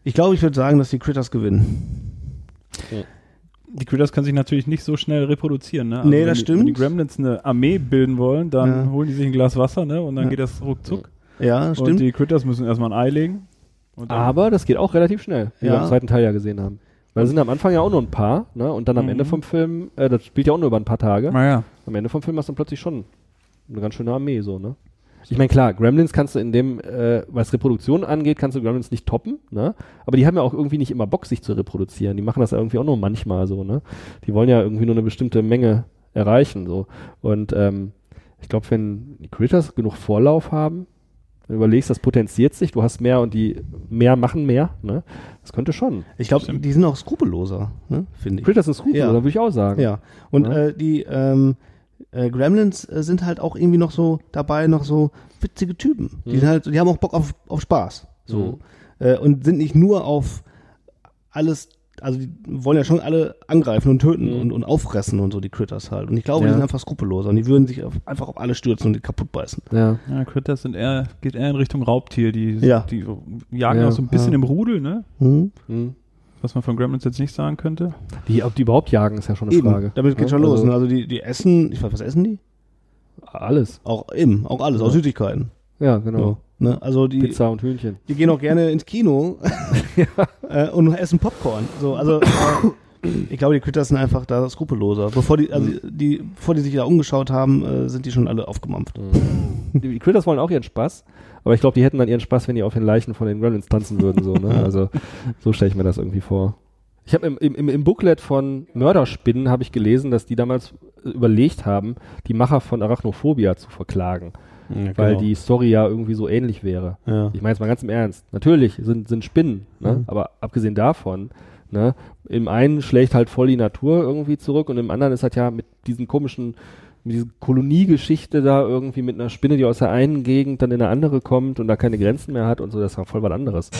ich glaube, ich würde sagen, dass die Critters gewinnen. Die Critters können sich natürlich nicht so schnell reproduzieren, ne? Nee, wenn das die, stimmt. Wenn die Gremlins eine Armee bilden wollen, dann Ja. holen die sich ein Glas Wasser, ne? Und dann Ja. geht das ruckzuck. Ja, Und stimmt. die Critters müssen erstmal ein Ei legen. Und Aber das geht auch relativ schnell, wie wir Ja. im zweiten Teil ja gesehen haben. Weil es sind am Anfang ja auch nur ein paar, ne? Und dann am Mhm. Ende vom Film, äh, das spielt ja auch nur über ein paar Tage. Naja. Am Ende vom Film hast du dann plötzlich schon eine ganz schöne Armee, so, ne? Ich meine, klar, Gremlins kannst du in dem, äh, was Reproduktion angeht, kannst du Gremlins nicht toppen, ne? Aber die haben ja auch irgendwie nicht immer Bock, sich zu reproduzieren. Die machen das ja irgendwie auch nur manchmal so, ne? Die wollen ja irgendwie nur eine bestimmte Menge erreichen, so. Und ähm, ich glaube, wenn die Critters genug Vorlauf haben, wenn du überlegst, das potenziert sich, du hast mehr und die mehr machen mehr, ne? Das könnte schon. Ich glaube, die sind auch skrupelloser, ne? finde ich. Critters sind Skrupel, Ja. würde ich auch sagen. Ja. Und Ja. Äh, die ähm, äh, Gremlins äh, sind halt auch irgendwie noch so dabei, noch so witzige Typen. Die Mhm. sind halt, die haben auch Bock auf, auf Spaß. So. Äh, und sind nicht nur auf alles, also die wollen ja schon alle angreifen und töten Mhm. und, und auffressen und so, die Critters halt. Und ich glaube, Ja. die sind einfach skrupelloser und die würden sich auf, einfach auf alle stürzen und die kaputt beißen. Ja. Ja, Critters sind eher, geht eher in Richtung Raubtier. Die, Ja. die jagen Ja, auch so ein bisschen ja. im Rudel, ne? Mhm. Mhm. Was man von Gremlins jetzt nicht sagen könnte. Die, ob die überhaupt jagen, ist ja schon eine Eben, Frage. damit geht Ja, schon los. also- Ne? Also die, die essen, ich weiß, was essen die? Alles. Auch eben, auch alles, auch Ja. Süßigkeiten. Ja, genau. So, ne? Also die, Pizza und Hühnchen. die gehen auch gerne ins Kino [LAUGHS] äh, und essen Popcorn. So, also äh, ich glaube, die Critters sind einfach da skrupelloser. Bevor die, also die, bevor die sich da umgeschaut haben, äh, sind die schon alle aufgemampft. Die, die Critters wollen auch ihren Spaß, aber ich glaube, die hätten dann ihren Spaß, wenn die auf den Leichen von den Gremlins tanzen würden. So, ne? [LAUGHS] Also so stelle ich mir das irgendwie vor. Ich habe im, im, im Booklet von Mörderspinnen habe ich gelesen, dass die damals äh, überlegt haben, die Macher von Arachnophobia zu verklagen, weil die Story ja irgendwie so ähnlich wäre. Ja. Ich meine jetzt mal ganz im Ernst. Natürlich sind, sind Spinnen, ne? Mhm. aber abgesehen davon, ne, im einen schlägt halt voll die Natur irgendwie zurück und im anderen ist halt ja mit diesen komischen, mit dieser Koloniegeschichte da irgendwie mit einer Spinne, die aus der einen Gegend dann in eine andere kommt und da keine Grenzen mehr hat und so, das ja voll was anderes.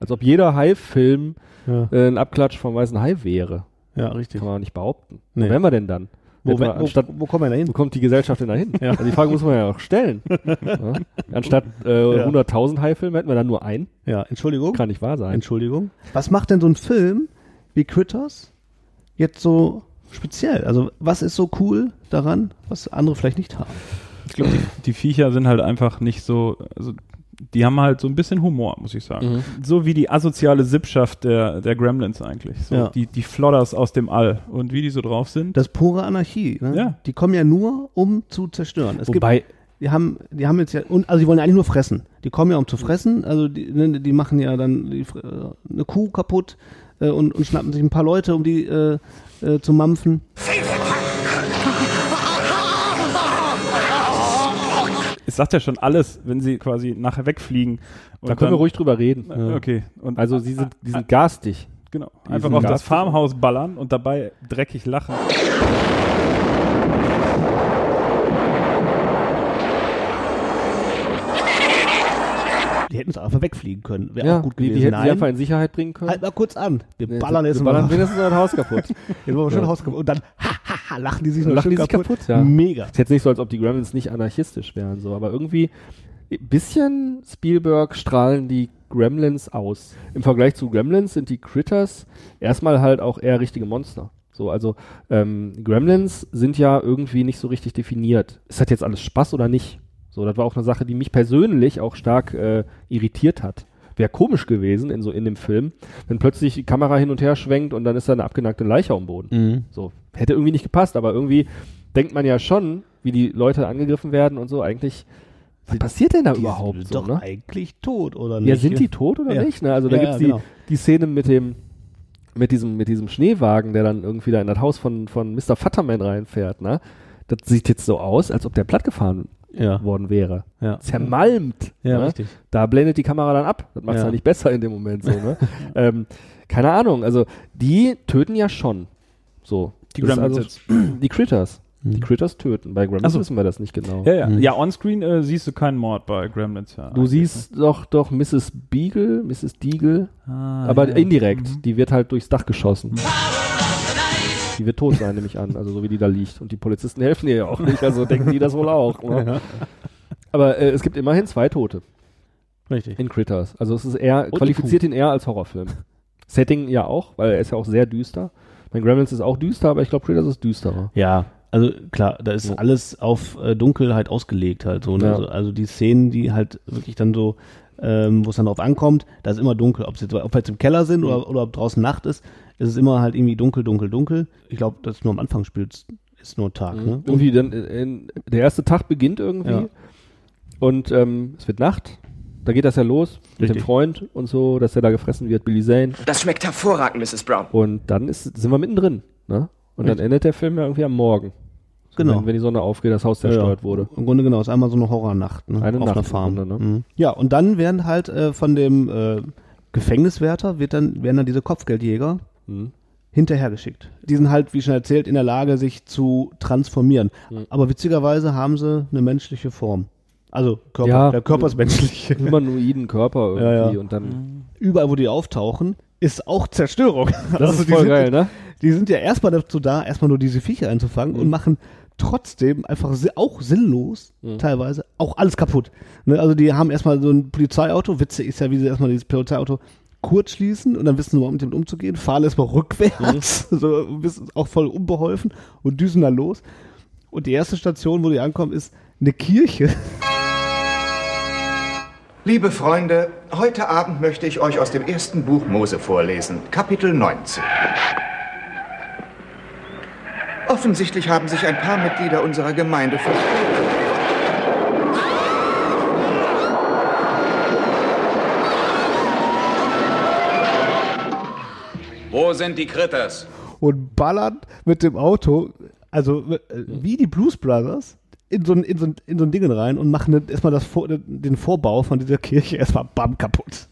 Als ob jeder Hai-Film Ja. äh, ein Abklatsch vom weißen Hai wäre. ja, richtig. Kann man nicht behaupten. Nee. Wo wären wir denn dann? Wo, wo, anstatt, wo kommen wir denn wo hin? kommt die Gesellschaft denn da hin? [LAUGHS] Ja. Also die Frage muss man ja auch stellen. [LAUGHS] ja? Anstatt äh, Ja. 100.000 Haifilme hätten wir dann nur einen. Ja, Entschuldigung. Kann nicht wahr sein. Entschuldigung. Was macht denn so ein Film wie Critters jetzt so speziell? Also, was ist so cool daran, was andere vielleicht nicht haben? Ich glaube, die, die Viecher sind halt einfach nicht so, also die haben halt so ein bisschen Humor, muss ich sagen. Mhm. So wie die asoziale Sippschaft der, der Gremlins eigentlich. So Ja. die, die Flodders aus dem All und wie die so drauf sind. Das ist pure Anarchie. Ne? Ja. Die kommen ja nur, um zu zerstören. Es Wobei, gibt, die haben, die haben jetzt ja, und, also die wollen ja eigentlich nur fressen. Die kommen ja, um zu fressen. Also die, ne, die machen ja dann die, äh, eine Kuh kaputt äh, und, und schnappen sich ein paar Leute, um die äh, äh, zu mampfen. Es sagt ja schon alles, wenn sie quasi nachher wegfliegen. Und da können wir dann- ruhig drüber reden. Äh, Okay. Und Also sie sind, die sind garstig. genau. die Einfach auf das garstig. Farmhaus ballern und dabei dreckig lachen. Die hätten es einfach wegfliegen können. Wäre Ja, auch gut die, gewesen. die hätten sie Nein, einfach in Sicherheit bringen können. halt mal kurz an. Wir Nee, ballern wir jetzt ballern mal. wenigstens ein Haus kaputt. [LAUGHS] Jetzt wollen wir schon Ja. Haus kaputt. Und dann ha, ha, ha, lachen die sich noch Lachen schön die sich kaputt, ja. Mega. Ist jetzt nicht so, als ob die Gremlins nicht anarchistisch wären, so, aber irgendwie ein bisschen Spielberg strahlen die Gremlins aus. Im Vergleich zu Gremlins sind die Critters erstmal halt auch eher richtige Monster. So, also ähm, Gremlins sind ja irgendwie nicht so richtig definiert. Ist das jetzt alles Spaß oder nicht? So, das war auch eine Sache, die mich persönlich auch stark äh, irritiert hat. Wäre komisch gewesen in so in dem Film, wenn plötzlich die Kamera hin und her schwenkt und dann ist da eine abgenackte Leiche am Boden. Mhm. So, hätte irgendwie nicht gepasst, aber irgendwie denkt man ja schon, wie die Leute angegriffen werden und so, eigentlich, was passiert denn da Die überhaupt sind so, doch ne? eigentlich tot, oder nicht? Ja, sind die tot oder Ja. nicht? Ne? Also da Ja, gibt's ja, die, genau. die Szene mit dem, mit diesem, mit diesem Schneewagen, der dann irgendwie da in das Haus von, von Mr. Futterman reinfährt, ne? Das sieht jetzt so aus, als ob der plattgefahren Ja. worden wäre. Ja. Zermalmt. Ja, ne? richtig. Da blendet die Kamera dann ab. Das macht es Ja. ja. nicht besser in dem Moment so, ne? [LAUGHS] ähm, keine Ahnung, also die töten ja schon. So. Die Gremlins also, jetzt. [CLEARS THROAT] Die Critters. Mhm. Die Critters töten. Bei Gremlins so. wissen wir das nicht genau. Ja, ja. Mhm. Ja, onscreen äh, siehst du keinen Mord bei Gremlins. Ja, Du siehst doch doch Mrs. Beagle, Mrs. Deagle, ne? Ah, aber ja. indirekt. Mhm. Die wird halt durchs Dach geschossen. [LAUGHS] Die wird tot sein, nehme ich an, also so wie die da liegt. Und die Polizisten [LAUGHS] helfen ihr ja auch nicht, also denken die das wohl auch. Ne? Aber äh, es gibt immerhin zwei Tote Richtig. in Critters. Also es ist eher, die qualifiziert ihn eher als Horrorfilm. Setting ja auch, weil er ist ja auch sehr düster. Mein Gremlins ist auch düster, aber ich glaube Critters ist düsterer. Ja, also klar, da ist Ja. alles auf äh, Dunkelheit ausgelegt halt so. Ne? Ja. Also, also die Szenen, die halt wirklich dann so, ähm, wo es dann drauf ankommt, da ist immer dunkel. Ob jetzt, ob wir jetzt im Keller sind oder, oder ob draußen Nacht ist, ist es immer halt irgendwie dunkel, dunkel, dunkel. Ich glaube, das ist nur am Anfang spielt, ist nur Tag. Ne? Irgendwie dann, in, in, der erste Tag beginnt irgendwie Ja. und ähm, es wird Nacht. Da geht das ja los mit Richtig. dem Freund und so, dass er da gefressen wird, Billy Zane. Das schmeckt hervorragend, Mrs. Brown. Und dann ist, sind wir mittendrin. Ne? Und dann Richtig. endet der Film ja irgendwie am Morgen. So, Genau. Wenn, wenn die Sonne aufgeht, das Haus zerstört Ja, wurde. Im Grunde genau, ist einmal so eine Horrornacht ne? Eine auf Nacht einer Farm. Grunde, ne? Mhm. Ja, und dann werden halt äh, von dem äh, Gefängniswärter wird dann, werden dann diese Kopfgeldjäger Mhm. hinterhergeschickt. Die sind halt, wie schon erzählt, in der Lage, sich zu transformieren. Mhm. Aber witzigerweise haben sie eine menschliche Form. Also Körper, Ja. der Körper ist menschlich. Humanoiden Körper irgendwie Ja, ja. und dann Überall, wo die auftauchen, ist auch Zerstörung. das Also ist die voll sind, geil, ne? Die sind ja erstmal dazu da, erstmal nur diese Viecher einzufangen Mhm. und machen trotzdem einfach auch sinnlos Mhm. teilweise auch alles kaputt. Ne, also die haben erstmal so ein Polizeiauto, witzig ist ja, wie sie erstmal dieses Polizeiauto kurz schließen und dann wissen sie überhaupt mit dem umzugehen, fahren erstmal rückwärts, Mhm. [LAUGHS] so wissen auch voll unbeholfen und düsen dann los. Und die erste Station, wo die ankommen, ist eine Kirche. Liebe Freunde, heute Abend möchte ich euch aus dem ersten Buch Mose vorlesen, Kapitel 19. Offensichtlich haben sich ein paar Mitglieder unserer Gemeinde verstritten. Wo sind die Critters? und ballern mit dem Auto, also äh, wie die Blues Brothers, in so ein, in so ein, in so ein Ding rein und machen erstmal das Vor, den Vorbau von dieser Kirche [LAUGHS] erstmal bam kaputt.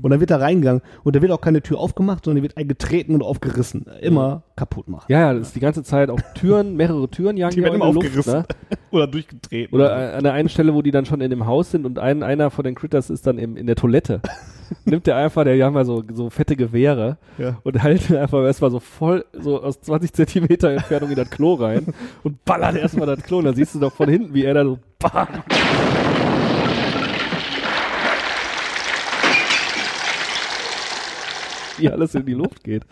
Und dann wird da reingegangen und da wird auch keine Tür aufgemacht, sondern die wird eingetreten und aufgerissen. Immer kaputt machen. Ja, ja, das ist die ganze Zeit auch Türen, [LAUGHS] mehrere Türen jagen Die werden immer die Luft, aufgerissen. Ne? [LAUGHS] Oder durchgetreten. Oder äh, an der einen Stelle, wo die dann schon in dem Haus sind und ein, einer von den Critters ist dann im, in der Toilette. Nimmt er einfach, der, die haben ja so, so fette Gewehre Ja. und hält einfach erstmal so voll, so aus 20 Zentimeter Entfernung in das Klo rein und ballert erstmal das Klo und dann siehst du doch von hinten, wie er da so bam, wie alles in die Luft geht.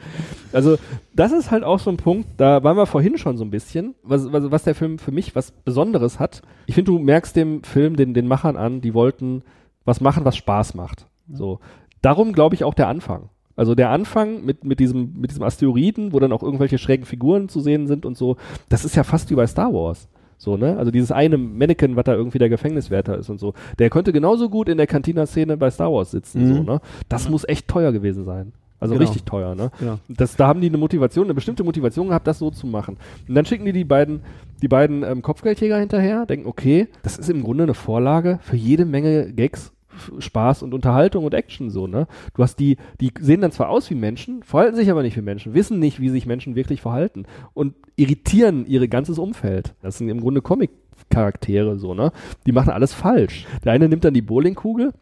Also, das ist halt auch so ein Punkt, da waren wir vorhin schon so ein bisschen, was, was, was der Film für mich was Besonderes hat. Ich finde, du merkst dem Film, den, den Machern an, die wollten was machen, was Spaß macht. So. Darum glaube ich auch der Anfang. Also der Anfang mit, mit, diesem, mit diesem Asteroiden, wo dann auch irgendwelche schrägen Figuren zu sehen sind und so, das ist ja fast wie bei Star Wars. So, ne? Also dieses eine Mannequin, was da irgendwie der Gefängniswärter ist und so, der könnte genauso gut in der Cantina-Szene bei Star Wars sitzen, Mhm. so, ne? Das muss echt teuer gewesen sein. Also Genau. richtig teuer, ne? Genau. Das, da haben die eine Motivation, eine bestimmte Motivation gehabt, das so zu machen. Und dann schicken die die beiden, die beiden ähm, Kopfgeldjäger hinterher, denken, okay, das ist im Grunde eine Vorlage für jede Menge Gags, Spaß und Unterhaltung und Action so, ne? Du hast die, die sehen dann zwar aus wie Menschen, verhalten sich aber nicht wie Menschen, wissen nicht, wie sich Menschen wirklich verhalten und irritieren ihr ganzes Umfeld. Das sind im Grunde Comic-Charaktere so, ne? Die machen alles falsch. Der eine nimmt dann die Bowlingkugel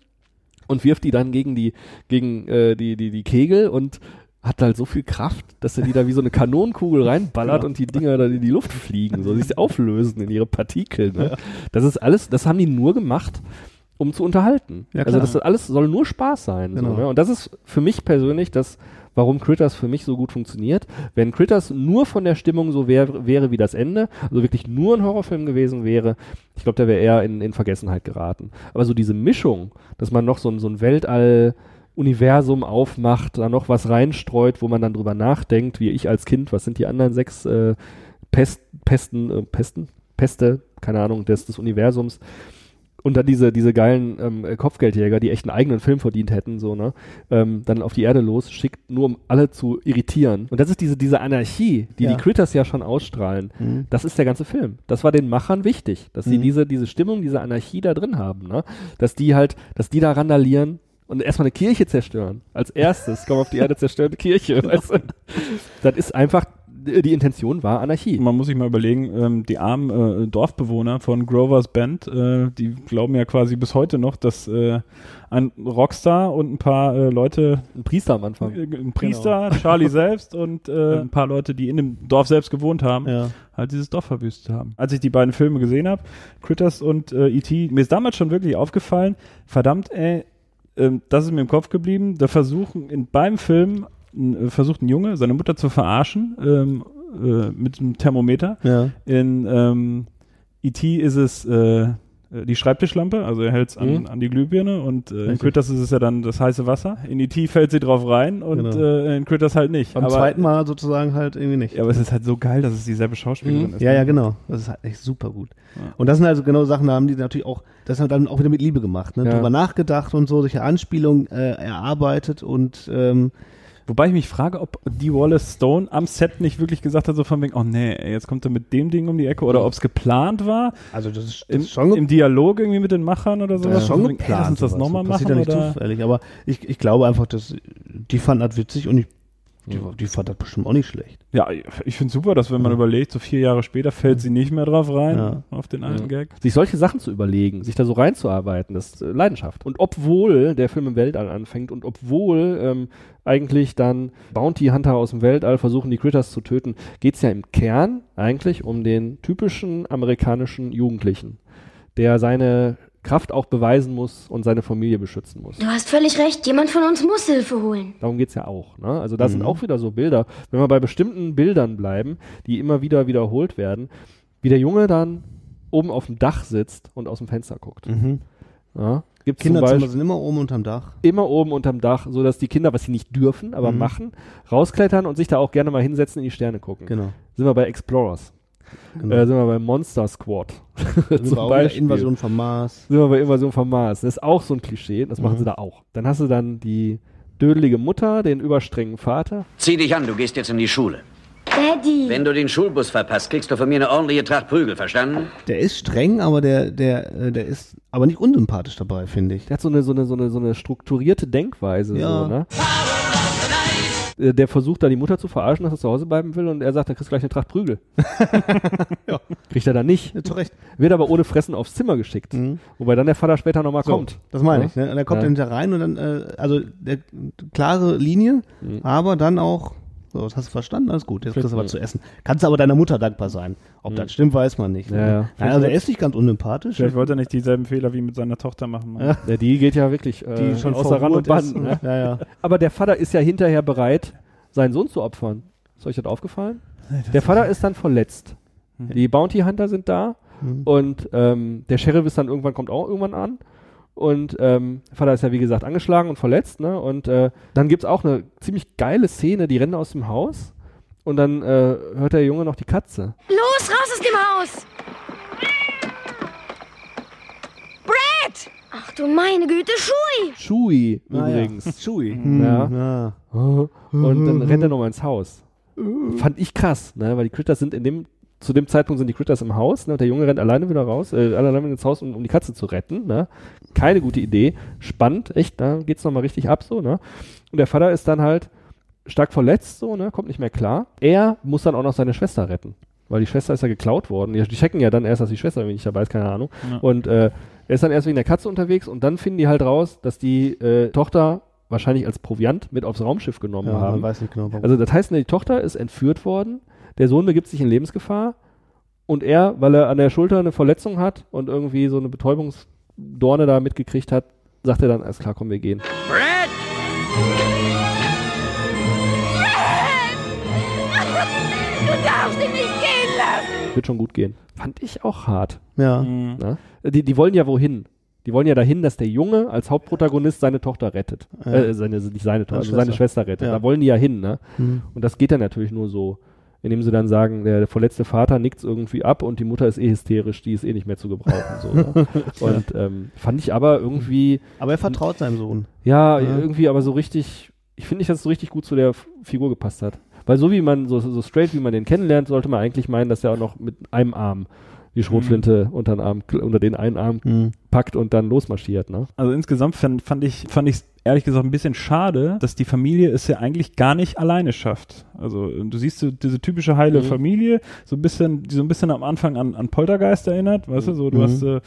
und wirft die dann gegen die, gegen äh, die, die, die Kegel und hat halt so viel Kraft, dass er die da wie so eine Kanonenkugel reinballert Genau. und die Dinger dann in die Luft fliegen, so sich auflösen in ihre Partikel. Ne? Das ist alles, das haben die nur gemacht, um zu unterhalten. Ja, also das alles soll nur Spaß sein. Genau. So, ne? Und das ist für mich persönlich das, warum Critters für mich so gut funktioniert. Wenn Critters nur von der Stimmung so wär, wäre wie das Ende, also wirklich nur ein Horrorfilm gewesen wäre, ich glaube, der wäre eher in, in Vergessenheit geraten. Aber so diese Mischung, dass man noch so, ein- so ein Weltall Universum aufmacht, da noch was reinstreut, wo man dann drüber nachdenkt, wie ich als Kind, was sind die anderen sechs äh, Pest, Pesten, äh, Pesten, Peste, keine Ahnung, des, des Universums. Und dann diese, diese geilen ähm, äh, Kopfgeldjäger, die echt einen eigenen Film verdient hätten, so, ne? Ähm, dann auf die Erde los, schickt, nur um alle zu irritieren. Und das ist diese, diese Anarchie, die Ja. die Critters ja schon ausstrahlen. Mhm. Das ist der ganze Film. Das war den Machern wichtig, dass sie Mhm. diese, diese Stimmung, diese Anarchie da drin haben, ne? Dass die halt, dass die da randalieren und erstmal eine Kirche zerstören. Als erstes kommen auf die Erde zerstört eine Kirche, [LAUGHS] weißt du? Das ist einfach, die Intention war Anarchie. Man muss sich mal überlegen, ähm, die armen äh, Dorfbewohner von Grovers Band, äh, die glauben ja quasi bis heute noch, dass äh, ein Rockstar und ein paar äh, Leute, Ein Priester am Anfang. äh, ein Priester, [LAUGHS] Charlie selbst und äh, ein paar Leute, die in dem Dorf selbst gewohnt haben, Ja. halt dieses Dorf verwüstet haben. Als ich die beiden Filme gesehen habe, Critters und äh, E.T., mir ist damals schon wirklich aufgefallen, verdammt, ey, ähm, das ist mir im Kopf geblieben, da versuchen in beim Film n- äh, versucht ein Junge, seine Mutter zu verarschen ähm, äh, mit einem Thermometer. Ja. In ähm, E.T. ist es äh, die Schreibtischlampe, also er hält es an, Mhm. an die Glühbirne und äh, in. Critters ist es ja dann das heiße Wasser. In E.T. fällt sie drauf rein und Genau. äh, in Critters halt nicht. Beim aber, zweiten Mal sozusagen halt irgendwie nicht. Ja, aber es ist halt so geil, dass es dieselbe Schauspielerin ist. Ja, ja, genau. Das ist halt echt super gut. Ja. Und das sind also genau Sachen, da haben die natürlich auch, das hat dann auch wieder mit Liebe gemacht, ne? Ja. Drüber nachgedacht und so, solche Anspielungen äh, erarbeitet und ähm, Wobei ich mich frage, ob die Wallace Stone am Set nicht wirklich gesagt hat, so von wegen, oh nee, jetzt kommt er mit dem Ding um die Ecke oder ob es geplant war. also das ist, das Im, schon Im Dialog irgendwie mit den Machern oder das sowas. ist schon Von wegen, ey, geplant. Lass uns das nochmal Passiert machen. ja nicht Oder? zufällig, aber ich, ich glaube einfach, dass die fanden das witzig und ich, die, die fand das bestimmt auch nicht schlecht. Ja, ich finde super, dass wenn man überlegt, so vier Jahre später fällt sie nicht mehr drauf rein, Ja. auf den alten Gag. Sich solche Sachen zu überlegen, sich da so reinzuarbeiten, das ist äh, Leidenschaft. Und obwohl der Film im Weltall anfängt und obwohl ähm, eigentlich dann Bounty Hunter aus dem Weltall versuchen, die Critters zu töten, geht's ja im Kern eigentlich um den typischen amerikanischen Jugendlichen, der seine Kraft auch beweisen muss und seine Familie beschützen muss. Du hast völlig recht. Jemand von uns muss Hilfe holen. Darum geht's ja auch. Ne? Also da sind Mhm. auch wieder so Bilder, wenn wir bei bestimmten Bildern bleiben, die immer wieder wiederholt werden, wie der Junge dann oben auf dem Dach sitzt und aus dem Fenster guckt. Mhm. Ja? Gibt's Kinderzimmer Beispiel sind immer oben unterm Dach. immer oben unterm Dach, so dass die Kinder, was sie nicht dürfen, aber Mhm. machen, rausklettern und sich da auch gerne mal hinsetzen in die Sterne gucken. Genau. Sind wir bei Explorers. Genau. Äh, sind wir bei Monster Squad. Sind wir [LAUGHS] auch wieder Invasion vom Mars. Sind wir bei Invasion vom Mars. Das ist auch so ein Klischee, das machen Mhm. sie da auch. Dann hast du dann die dödelige Mutter, den überstrengen Vater. Zieh dich an, du gehst jetzt in die Schule. Daddy. Wenn du den Schulbus verpasst, kriegst du von mir eine ordentliche Tracht Prügel, verstanden? Der ist streng, aber der, der, äh, der ist aber nicht unsympathisch dabei, finde ich. Der hat so eine, so eine, so eine, so eine strukturierte Denkweise. Ja. So, ne? Äh, Der versucht da die Mutter zu verarschen, dass er zu Hause bleiben will und er sagt, er kriegst gleich eine Tracht Prügel. [LAUGHS] Ja. Kriegt er dann nicht. Ja, zu Recht. Wird aber ohne Fressen aufs Zimmer geschickt. Wobei dann der Vater später nochmal So, kommt. Das meine Ja? ich. Ne? Und er kommt Ja. dann hinter rein und dann, äh, also der, klare Linie, Mhm. aber dann auch, so, das hast du verstanden, alles gut, jetzt kriegst du was Mhm. zu essen. Kannst aber deiner Mutter dankbar sein. Ob Mhm. das stimmt, weiß man nicht. Ja, ja. Nein, also er ist nicht ganz unsympathisch. Vielleicht wollte er nicht dieselben Fehler wie mit seiner Tochter machen. Ja. Ja, die geht ja wirklich äh, Die schon außer Rand und. Band. Ne? Ja, ja. [LAUGHS] Aber der Vater ist ja hinterher bereit, seinen Sohn zu opfern. Ist euch das aufgefallen? der Vater ist dann verletzt. Die Bounty Hunter sind da Mhm. und ähm, der Sheriff ist dann irgendwann, kommt auch irgendwann an. Und ähm, der Vater ist ja wie gesagt angeschlagen und verletzt, ne? Und äh, dann gibt's auch eine ziemlich geile Szene, die rennen aus dem Haus und dann äh, hört der Junge noch die Katze. Los, raus aus dem Haus! Brad! Ach du meine Güte, Schui! Chewie Ah, ja. übrigens. [LAUGHS] Chewie. Ja. Ja. Und dann rennt er nochmal ins Haus. Fand ich krass, ne? weil die Critters sind in dem, zu dem Zeitpunkt sind die Critters im Haus, ne? und der Junge rennt alleine wieder raus, äh, alleine ins Haus, um, um die Katze zu retten. Ne? Keine gute Idee. Spannend, echt, da geht's nochmal richtig ab, so, ne? Und der Vater ist dann halt stark verletzt, so, ne? Kommt nicht mehr klar. Er muss dann auch noch seine Schwester retten. Weil die Schwester ist ja geklaut worden. Die, die checken ja dann erst, dass die Schwester irgendwie nicht dabei ist, keine Ahnung. Ja. Und äh, er ist dann erst wegen der Katze unterwegs und dann finden die halt raus, dass die äh, Tochter wahrscheinlich als Proviant mit aufs Raumschiff genommen Ja, haben. man weiß nicht genau, warum. Also das heißt, die Tochter ist entführt worden, der Sohn begibt sich in Lebensgefahr und er, weil er an der Schulter eine Verletzung hat und irgendwie so eine Betäubungsdorne da mitgekriegt hat, sagt er dann, alles klar, komm, wir gehen. Brad! Du darfst ihn nicht gehen lassen! Wird schon gut gehen. Fand ich auch hart. Ja. Mhm. Die, die wollen ja wohin? Die wollen ja dahin, dass der Junge als Hauptprotagonist seine Tochter rettet. Ja. Äh, seine, nicht seine Tochter, also Schwester. seine Schwester rettet. Ja. Da wollen die ja hin, ne? Mhm. Und das geht dann natürlich nur so, indem sie dann sagen, der, verletzte Vater nickt irgendwie ab und die Mutter ist eh hysterisch, die ist eh nicht mehr zu gebrauchen. So, ne? [LAUGHS] [LAUGHS] Und ähm, fand ich aber irgendwie, Aber er vertraut seinem Sohn. ja, Ja. irgendwie aber so richtig, ich finde nicht, dass es so richtig gut zu der Figur gepasst hat. Weil so wie man, so, so straight wie man den kennenlernt, sollte man eigentlich meinen, dass er auch noch mit einem Arm die Schrotflinte unter, den Arm, unter den einen Arm Mhm. packt und dann losmarschiert, ne? Also insgesamt fand, fand ich fand ich ehrlich gesagt ein bisschen schade, dass die Familie es ja eigentlich gar nicht alleine schafft. Also du siehst so diese typische heile Mhm. Familie, so ein bisschen, die so ein bisschen am Anfang an, an Poltergeist erinnert, weißt du, so du Mhm. hast äh,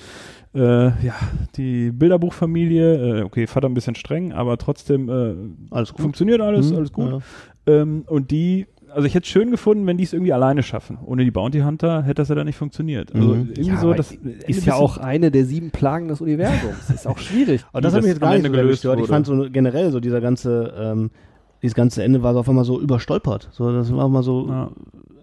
äh, ja die Bilderbuchfamilie, äh, okay, Vater ein bisschen streng, aber trotzdem äh, Alles funktioniert alles, Mhm. alles gut. Ja. Ähm, und die, also ich hätte es schön gefunden, wenn die es irgendwie alleine schaffen. Ohne die Bounty Hunter hätte das ja dann nicht funktioniert. Also Mhm. irgendwie Ja, so, das Ist ja auch eine der sieben Plagen des Universums. ist auch schwierig. [LAUGHS] Aber das Wie hat mich das jetzt gar nicht so gestört. Ich fand so generell so dieser ganze, ähm, dieses ganze Ende war so auf einmal so überstolpert. So, das war mal so, Ja.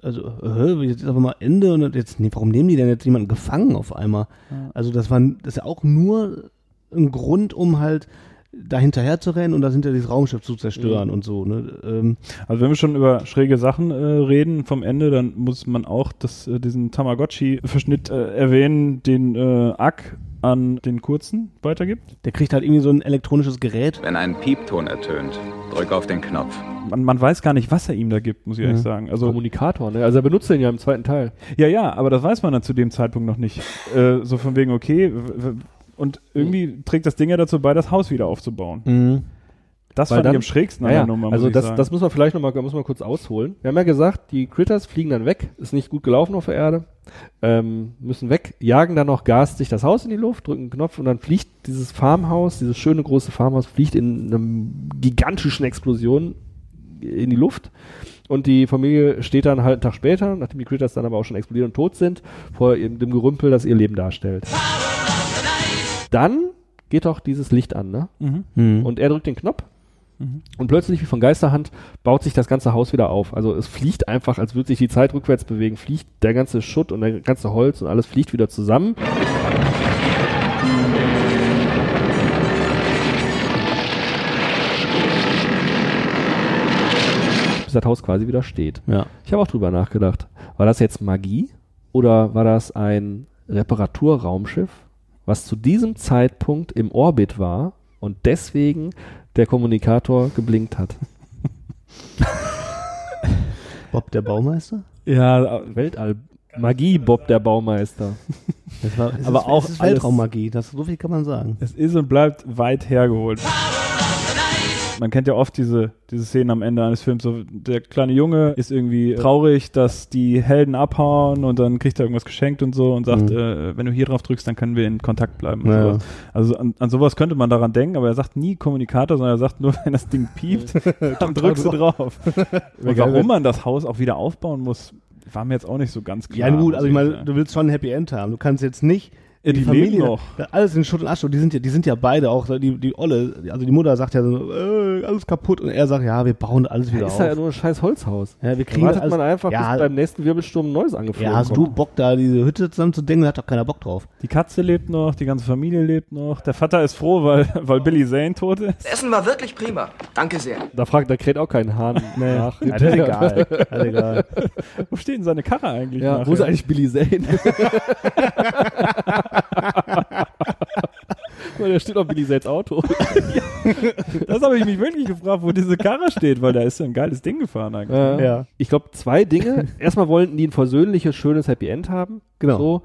also, hä, jetzt ist auf einmal Ende und jetzt, nee, warum nehmen die denn jetzt jemanden gefangen auf einmal? Ja. Also das war, das ist ja auch nur ein Grund, um halt da hinterher zu rennen und das hinter dieses Raumschiff zu zerstören Mhm. und so, ne? Ähm, Also wenn wir schon über schräge Sachen äh, reden vom Ende, dann muss man auch das, äh, diesen Tamagotchi-Verschnitt äh, erwähnen, den äh, Ack an den Kurzen weitergibt. der kriegt halt irgendwie so ein elektronisches Gerät. Wenn ein Piepton ertönt, drück auf den Knopf. Man, man weiß gar nicht, was er ihm da gibt, muss ich Ja. ehrlich sagen. Also Kommunikator, ne? Also er benutzt den ja im zweiten Teil. ja, ja, aber das weiß man dann zu dem Zeitpunkt noch nicht. Äh, so von wegen, okay, und irgendwie trägt das Ding ja dazu bei, das Haus wieder aufzubauen. Mhm. Das Weil fand dann- ich am schrägsten an Ja, der. Nummer, also das, das muss man vielleicht nochmal muss man kurz ausholen. Wir haben ja gesagt, die Critters fliegen dann weg, ist nicht gut gelaufen auf der Erde, ähm, müssen weg, jagen dann noch Gas sich das Haus in die Luft, drücken einen Knopf und dann fliegt dieses Farmhaus, dieses schöne große Farmhaus, fliegt in einem gigantischen Explosion in die Luft. Und die Familie steht dann halt einen Tag später, nachdem die Critters dann aber auch schon explodiert und tot sind, vor dem Gerümpel, das ihr Leben darstellt. Dann geht doch dieses Licht an, ne? Mhm. Mhm. Und er drückt den Knopf Mhm. und plötzlich, wie von Geisterhand, baut sich das ganze Haus wieder auf. Also es fliegt einfach, als würde sich die Zeit rückwärts bewegen, fliegt der ganze Schutt und der ganze Holz und alles fliegt wieder zusammen. Bis das Haus quasi wieder steht. Ja. Ich habe auch drüber nachgedacht. War das jetzt Magie oder war das ein Reparaturraumschiff, was zu diesem Zeitpunkt im Orbit war und deswegen der Kommunikator geblinkt hat? [LAUGHS] Bob der Baumeister? Ja, Weltall Magie Bob der Baumeister. Das war, es Aber ist, auch es ist alles- Weltraummagie, das, so viel kann man sagen. es ist und bleibt weit hergeholt. Man kennt ja oft diese, diese Szenen am Ende eines Films. So, der kleine Junge ist irgendwie traurig, dass die Helden abhauen und dann kriegt er irgendwas geschenkt und so und sagt, Mhm. äh, wenn du hier drauf drückst, dann können wir in Kontakt bleiben. Und Ja. sowas. Also an, an sowas könnte man daran denken, aber er sagt nie Kommunikator, sondern er sagt nur, [LAUGHS] wenn das Ding piept, [LAUGHS] dann drückst du drauf. [LAUGHS] Und warum man das Haus auch wieder aufbauen muss, war mir jetzt auch nicht so ganz klar. Ja, gut, also ich meine, du willst schon ein Happy End haben. Du kannst jetzt nicht. Ja, die leben noch. Alles in Schutt und Asche. Die sind ja, die sind ja beide auch, die, die Olle, also die Mutter sagt ja so, äh, alles kaputt und er sagt, ja, wir bauen alles wieder ist auf. ja nur ein scheiß Holzhaus. Ja, wir Da kriegen wartet alles- man einfach, ja, bis beim nächsten Wirbelsturm ein neues angeflogen Ja, hast kommt. du Bock da diese Hütte zusammen zu denken, da hat doch keiner Bock drauf. Die Katze lebt noch, die ganze Familie lebt noch. Der Vater ist froh, weil, weil Billy Zane tot ist. Das Essen war wirklich prima. Danke sehr. Da fragt, da kräht auch kein Hahn [LAUGHS] nach. Ja, das ist egal. Das ist egal. [LAUGHS] Wo steht denn seine Karre eigentlich? Ja, nachher? wo ist eigentlich Billy Zane? [LAUGHS] Weil der steht auf Billy Zanes Auto. Das habe ich mich wirklich gefragt, wo diese Karre steht, weil da ist so ein geiles Ding gefahren eigentlich. Äh, Ja. Ich glaube, zwei Dinge. Erstmal wollten die ein versöhnliches, schönes Happy End haben. Genau. So.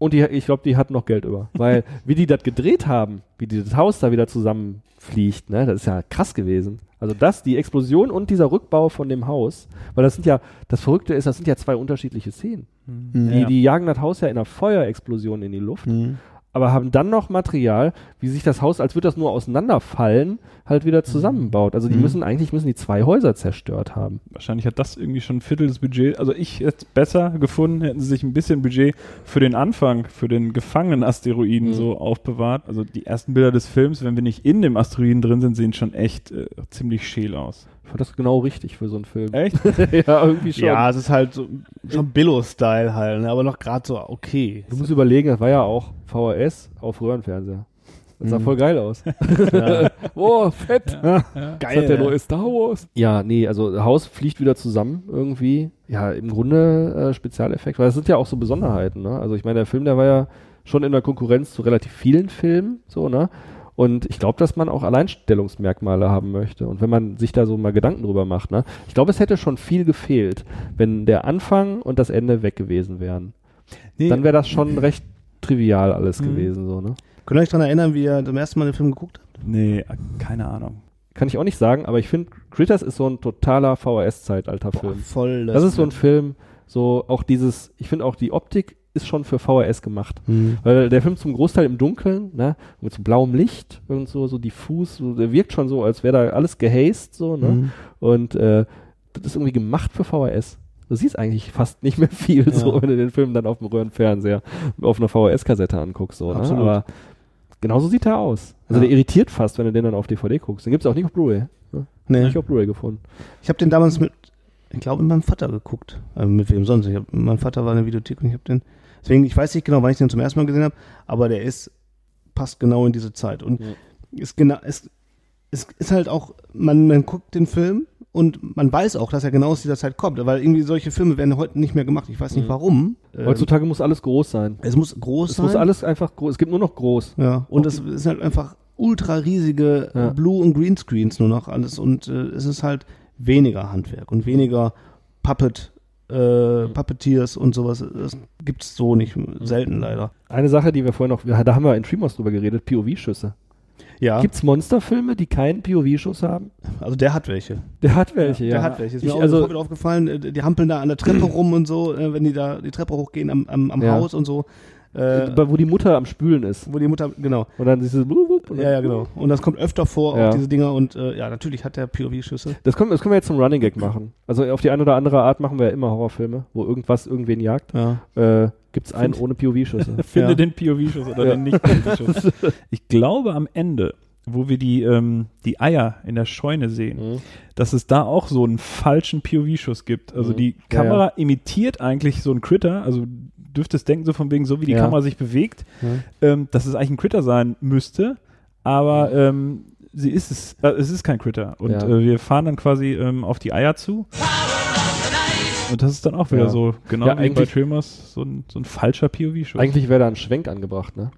Und die, ich glaube, die hatten noch Geld über. Weil, [LAUGHS] wie die das gedreht haben, wie dieses Haus da wieder zusammenfliegt, ne, das ist ja krass gewesen. Also das, die Explosion und dieser Rückbau von dem Haus, weil das sind ja, das Verrückte ist, das sind ja zwei unterschiedliche Szenen. Mhm. Die, die jagen das Haus ja in einer Feuerexplosion in die Luft, aber haben dann noch Material, wie sich das Haus, als würde das nur auseinanderfallen, halt wieder zusammenbaut. Also die Mhm. müssen, eigentlich müssen die zwei Häuser zerstört haben. Wahrscheinlich hat das irgendwie schon ein Viertel des Budgets. Also ich hätte es besser gefunden, hätten sie sich ein bisschen Budget für den Anfang, für den gefangenen Asteroiden Mhm. so aufbewahrt. Also die ersten Bilder des Films, wenn wir nicht in dem Asteroiden drin sind, sehen schon echt äh, ziemlich scheel aus. Fand das genau richtig für so einen Film. Echt? [LAUGHS] ja, irgendwie schon. Ja, es ist halt so, schon Billo-Style halt, ne, aber noch gerade so okay. Du musst überlegen, das war ja auch VHS auf Röhrenfernseher. Das sah Mhm. voll geil aus. Ja. [LAUGHS] oh, fett. Ja, Das Geil. hat der ne? neue Star Wars. Ja, nee, also Haus fliegt wieder zusammen irgendwie. Ja, im Grunde äh, Spezialeffekt, weil das sind ja auch so Besonderheiten, ne? Also ich meine, der Film, der war ja schon in der Konkurrenz zu relativ vielen Filmen, so, ne? Und ich glaube, dass man auch Alleinstellungsmerkmale haben möchte. Und wenn man sich da so mal Gedanken drüber macht, ne? Ich glaube, es hätte schon viel gefehlt, wenn der Anfang und das Ende weg gewesen wären. Nee. Dann wäre das schon recht trivial alles Mhm. gewesen, so, ne? Könnt ihr euch daran erinnern, wie ihr zum ersten Mal den Film geguckt habt? Nee, keine Ahnung. Kann ich auch nicht sagen, aber ich finde, Critters ist so ein totaler VHS-Zeitalter-Film. voll. Das ist so ein Film, so auch dieses, ich finde auch die Optik ist schon für VHS gemacht. Mhm. Weil der Film zum Großteil im Dunkeln, ne, mit so blauem Licht und so, so diffus, so, der wirkt schon so, als wäre da alles gehazed, so, ne? Mhm. Und äh, das ist irgendwie gemacht für VHS. Du siehst eigentlich fast nicht mehr viel, so, Ja. wenn du den Film dann auf dem Röhrenfernseher auf einer VHS-Kassette anguckst, so, ne? Absolut. Aber genauso sieht er aus. Also Ja. der irritiert fast, wenn du den dann auf DVD guckst. Den gibt's auch nicht auf Blu-ray. Ne? Nee. Nicht auf Blu-ray gefunden. Ich habe den damals mit, ich glaube, mit meinem Vater geguckt. Also mit wem sonst? Ich hab, mein Vater war in der Videothek und ich habe den. Deswegen, ich weiß nicht genau, wann ich den zum ersten Mal gesehen habe, aber der ist, passt genau in diese Zeit. Und Ja. ist genau, ist, es ist halt auch, man, man guckt den Film und man weiß auch, dass er genau aus dieser Zeit kommt, weil irgendwie solche Filme werden heute nicht mehr gemacht. Ich weiß nicht warum. Ähm, Heutzutage muss alles groß sein. es muss groß Es sein. muss alles einfach groß. Es gibt nur noch groß. Ja, und es ist halt einfach ultra riesige Ja. Blue- und Greenscreens nur noch alles und äh, es ist halt weniger Handwerk und weniger Puppet, äh, Puppeteers und sowas. Das gibt's so nicht, selten leider. Eine Sache, die wir vorhin noch, da haben wir in Tremors drüber geredet, POV-Schüsse. Ja, Gibt's Monsterfilme, die keinen POV-Schuss haben? also der hat welche. Der hat welche, ja. Der hat welche. Ist Ich, mir auch also, sofort aufgefallen, äh, die hampeln da an der Treppe [CLEARS THROAT] rum und so, äh, wenn die da die Treppe hochgehen am, am, am Ja. Haus und so. Äh, wo die Mutter am Spülen ist. wo die Mutter, genau. Und dann dieses dann- Ja, ja, genau. Und das kommt öfter vor, Ja. auch diese Dinger. Und äh, ja, natürlich hat der POV-Schüsse. Das können, das können wir jetzt zum Running Gag machen. Also auf die eine oder andere Art machen wir ja immer Horrorfilme, wo irgendwas irgendwen jagt. Ja. Äh, gibt's einen ohne POV-Schüsse. [LAUGHS] Finde Ja. den POV-Schuss oder Ja. den nicht-POV-Schuss. [LAUGHS] Ich glaube am Ende, wo wir die, ähm, die Eier in der Scheune sehen, Mhm. dass es da auch so einen falschen POV-Schuss gibt. Also Mhm. die Ja, Kamera imitiert eigentlich so einen Critter, also dürftest denken, so von wegen, so wie die Ja. Kamera sich bewegt, Mhm. ähm, dass es eigentlich ein Critter sein müsste, aber ähm, sie ist es, äh, es ist kein Critter. Und Ja. äh, wir fahren dann quasi ähm, auf die Eier zu. Und das ist dann auch wieder Ja. so, genau Ja, wie bei Tremors, so ein, so ein falscher POV-Schuss. Eigentlich wäre da ein Schwenk angebracht, ne?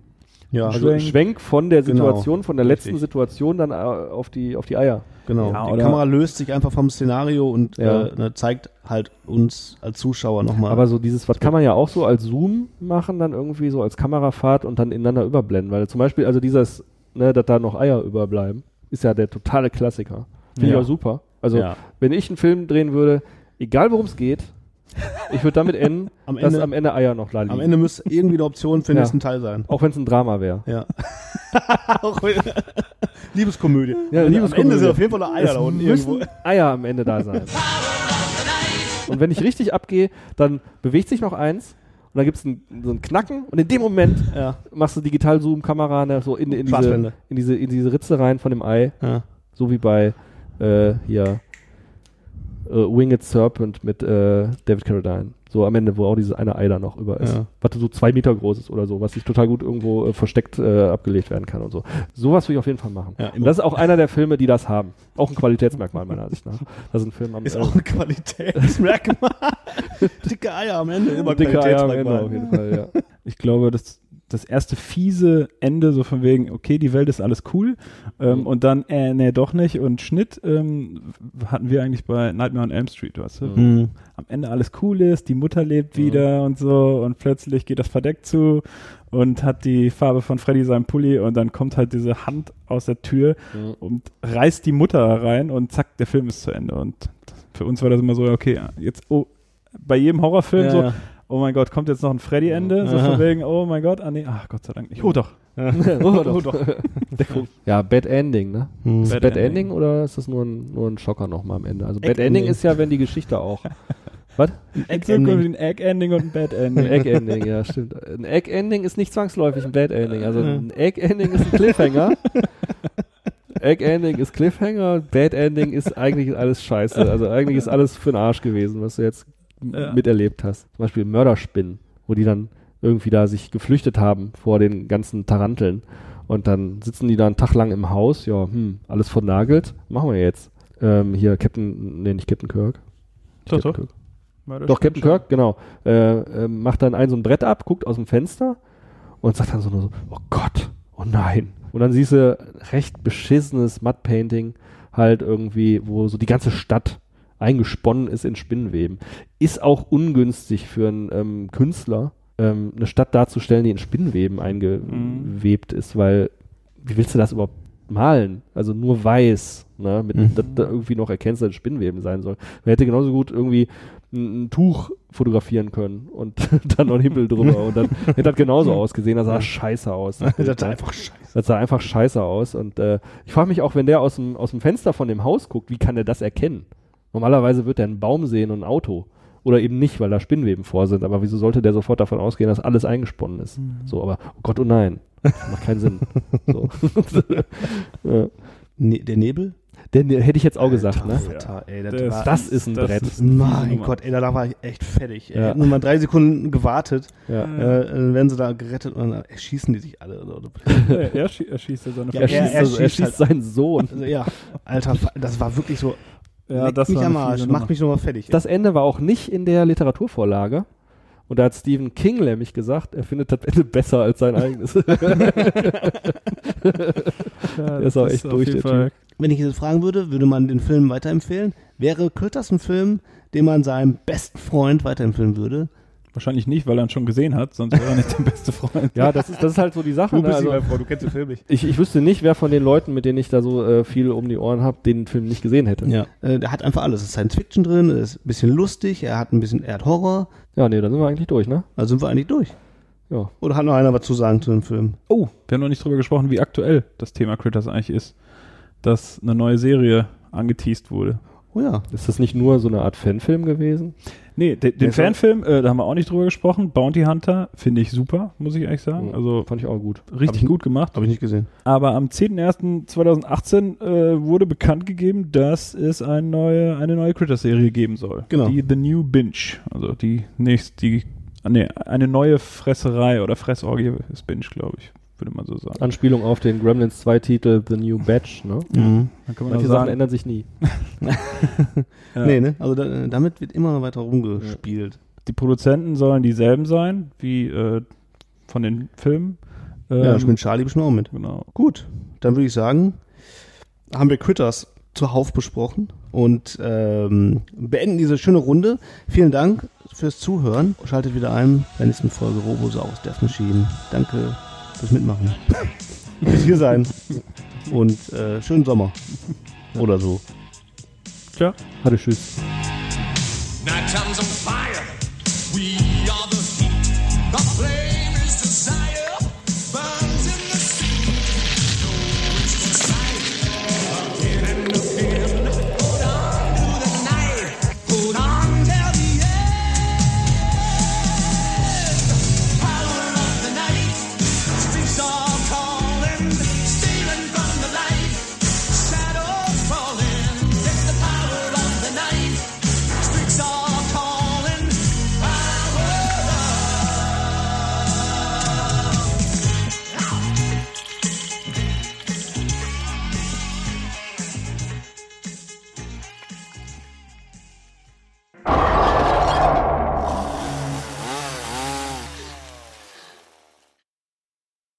Ja, Also Schwenk, Schwenk von der Genau. Situation, von der letzten Richtig. Situation dann äh, auf die, auf die Eier. Genau. Ja, die oder- Kamera löst sich einfach vom Szenario und Ja. äh, ne, zeigt halt uns als Zuschauer nochmal. Aber so dieses, was kann man ja auch so als Zoom machen, dann irgendwie so als Kamerafahrt und dann ineinander überblenden. Weil zum Beispiel, also dieses, ne, dass da noch Eier überbleiben. ist ja der totale Klassiker. Finde Ja. ich auch super. Also, Ja. wenn ich einen Film drehen würde, egal worum es geht, ich würde damit enden, [LAUGHS] Am dass Ende- am Ende Eier noch da liegen. Am Ende müsste irgendwie eine Option für den [LAUGHS] Ja. nächsten Teil sein. Auch wenn es ein Drama wäre. Ja. [LAUGHS] Liebeskomödie. Ja, Am Liebeskomödie. Ende sind auf jeden Fall noch Eier es da unten irgendwo. Eier am Ende da sein. und wenn ich richtig abgehe, dann bewegt sich noch eins und dann gibt es so ein Knacken und in dem Moment Ja. machst du Digital-Zoom-Kamera ne, so in, in, diese, Schwarzblende. in, diese, in diese Ritze rein von dem Ei. Ja. So wie bei äh, hier Winged Serpent mit äh, David Carradine. So am Ende, wo auch dieses eine Ei da noch über ist. Ja. Was so zwei Meter groß ist oder so, was sich total gut irgendwo äh, versteckt äh, abgelegt werden kann und so. Sowas will ich auf jeden Fall machen. Ja, das ist auch einer der Filme, die das haben. Auch ein Qualitätsmerkmal meiner Ansicht nach. Das ist ein Film am Ist äh, auch ein Qualitätsmerkmal. [LAUGHS] Dicke Eier am Ende, immer dicke Eier am Ende Qualitätsmerkmal. auf jeden Fall, ja. [LAUGHS] Ich glaube, das, das erste fiese Ende, so von wegen, okay, die Welt ist alles cool, ähm, Mhm. und dann, äh, nee, doch nicht, und Schnitt ähm, hatten wir eigentlich bei Nightmare on Elm Street, weißt du? Mhm. Am Ende alles cool ist, die Mutter lebt wieder und so, und plötzlich geht das Verdeck zu und hat die Farbe von Freddy seinem Pulli, und dann kommt halt diese Hand aus der Tür Mhm. und reißt die Mutter rein, und zack, der Film ist zu Ende. Und für uns war das immer so, okay, jetzt, oh, bei jedem Horrorfilm Ja, so, ja. Oh mein Gott, kommt jetzt noch ein Freddy-Ende? So von wegen, oh mein Gott, ah nee, ach Gott sei Dank nicht. Oh doch. oh, [LAUGHS] doch. ja, Bad Ending, ne? Hm. Ist Bad Bad, Ending. Ending. oder ist das nur ein, nur ein Schocker nochmal am Ende? Also Egg Bad Ending Ending. ist ja, wenn die Geschichte auch. [LAUGHS] Was? Egg Ending. ein Egg-Ending und ein Bad-Ending. Ein Egg-Ending, ja, stimmt. Ein Egg-Ending ist nicht zwangsläufig ein Bad-Ending. Also ein Egg-Ending ist ein Cliffhanger. [LAUGHS] Egg-Ending ist Cliffhanger, Bad-Ending ist eigentlich alles scheiße. Also eigentlich ist alles für den Arsch gewesen, was du jetzt Ja. miterlebt hast. Zum Beispiel Mörderspinnen, wo die dann irgendwie da sich geflüchtet haben vor den ganzen Taranteln. Und dann sitzen die da einen Tag lang im Haus, ja, hm, alles vernagelt. Machen wir jetzt. Ähm, hier Captain, nee, nicht Captain Kirk. Doch, Captain doch. Kirk. Mörder Doch, Captain. Kirk, genau. Äh, äh, macht dann ein so ein Brett ab, guckt aus dem Fenster und sagt dann so nur so, oh Gott, oh nein. Und dann siehst du recht beschissenes Matte-Painting halt irgendwie, wo so die ganze Stadt eingesponnen ist in Spinnenweben. Ist auch ungünstig für einen ähm, Künstler, ähm, eine Stadt darzustellen, die in Spinnenweben eingewebt ist, weil wie willst du das überhaupt malen? Also nur weiß, ne? Mit, Mhm. dass da irgendwie noch erkennst, dass es Spinnenweben sein soll. Man hätte genauso gut irgendwie ein, ein Tuch fotografieren können und [LAUGHS] dann noch einen Himmel drüber und dann hätte das genauso [LAUGHS] ausgesehen. Das sah scheiße aus. [LAUGHS] Das sah einfach scheiße. Das sah einfach scheiße aus. Und äh, ich frage mich auch, wenn der aus dem, aus dem Fenster von dem Haus guckt, wie kann der das erkennen? Normalerweise wird er einen Baum sehen und ein Auto. Oder eben nicht, weil da Spinnweben vor sind. Aber wieso sollte der sofort davon ausgehen, dass alles eingesponnen ist? So, aber oh Gott, oh nein. Das macht keinen Sinn. So. [LAUGHS] ja. Ne der Nebel? Den hätte ich jetzt auch gesagt, ne? Alter, ey, das, Das- war, Das ist ein das Brett. ist mein Nummer. Gott, ey, da war ich echt fertig. Ja. Hätten nur mal drei Sekunden gewartet, Ja. äh, dann werden sie da gerettet und dann erschießen die sich alle. Oder, oder. er, er, schie- er schießt ja seine Ja, Er, Familie. schießt, er also, er schießt schießt halt- seinen Sohn. Also, ja, Alter, das war wirklich so. Ja, leck das mich war am Arsch, fiese mach Nummer. mich nochmal fertig. Das Ende war auch nicht in der Literaturvorlage. Und da hat Stephen King nämlich gesagt, er findet das Ende besser als sein eigenes. [LAUGHS] Ja, [LAUGHS] Der ist auch echt auf durch, jeden der Fall- Wenn ich jetzt fragen würde, würde man den Film weiterempfehlen? Wäre Critters ein Film, den man seinem besten Freund weiterempfehlen würde? Wahrscheinlich nicht, weil er ihn schon gesehen hat, sonst wäre er nicht der beste Freund. ja, das ist, das ist halt so die Sache. Du Ne? bist Also, die Frau, du kennst den Film nicht. ich, ich wüsste nicht, wer von den Leuten, mit denen ich da so äh, viel um die Ohren habe, den Film nicht gesehen hätte. Ja, äh, der hat einfach alles. Es ist Science Fiction drin, es ist ein bisschen lustig, er hat ein bisschen, er hat Horror. Ja, nee, dann sind wir eigentlich durch, ne? Also sind wir eigentlich durch. Ja. Oder hat noch einer was zu sagen zu dem Film? Oh, wir haben noch nicht drüber gesprochen, wie aktuell das Thema Critters eigentlich ist. Dass eine neue Serie angeteased wurde. Oh ja. Ist das nicht nur so eine Art Fanfilm gewesen? Nee, de, den soll- Fanfilm, äh, da haben wir auch nicht drüber gesprochen. Bounty Hunter finde ich super, muss ich ehrlich sagen. Also Fand ich auch gut. richtig ich- gut gemacht. Habe ich nicht gesehen. Aber am 10.01.2018 äh, wurde bekannt gegeben, dass es eine neue, eine neue Critter-Serie geben soll. Genau. Die The New Binge. Also die nächste, die, nee, eine neue Fresserei oder Fressorgie ist Binge, glaube ich, würde man so sagen. Anspielung auf den Gremlins 2 Titel The New Batch, ne? Mhm. Dann kann man Manche Sachen sagen, ändern sich nie. [LAUGHS] ja, Nee, ne? Also da, damit wird immer weiter rumgespielt. die Produzenten sollen dieselben sein, wie äh, von den Filmen. Ja, Ähm, spielt Charlie bestimmt auch mit. genau. Gut, dann würde ich sagen, haben wir Critters zuhauf besprochen und ähm, beenden diese schöne Runde. Vielen Dank fürs Zuhören. Schaltet wieder ein bei der nächsten Folge Robosaurus Death Machine. Danke fürs Mitmachen. Bis hier sein. Und äh, schönen Sommer. Oder so. Tja. Hatte Tschüss.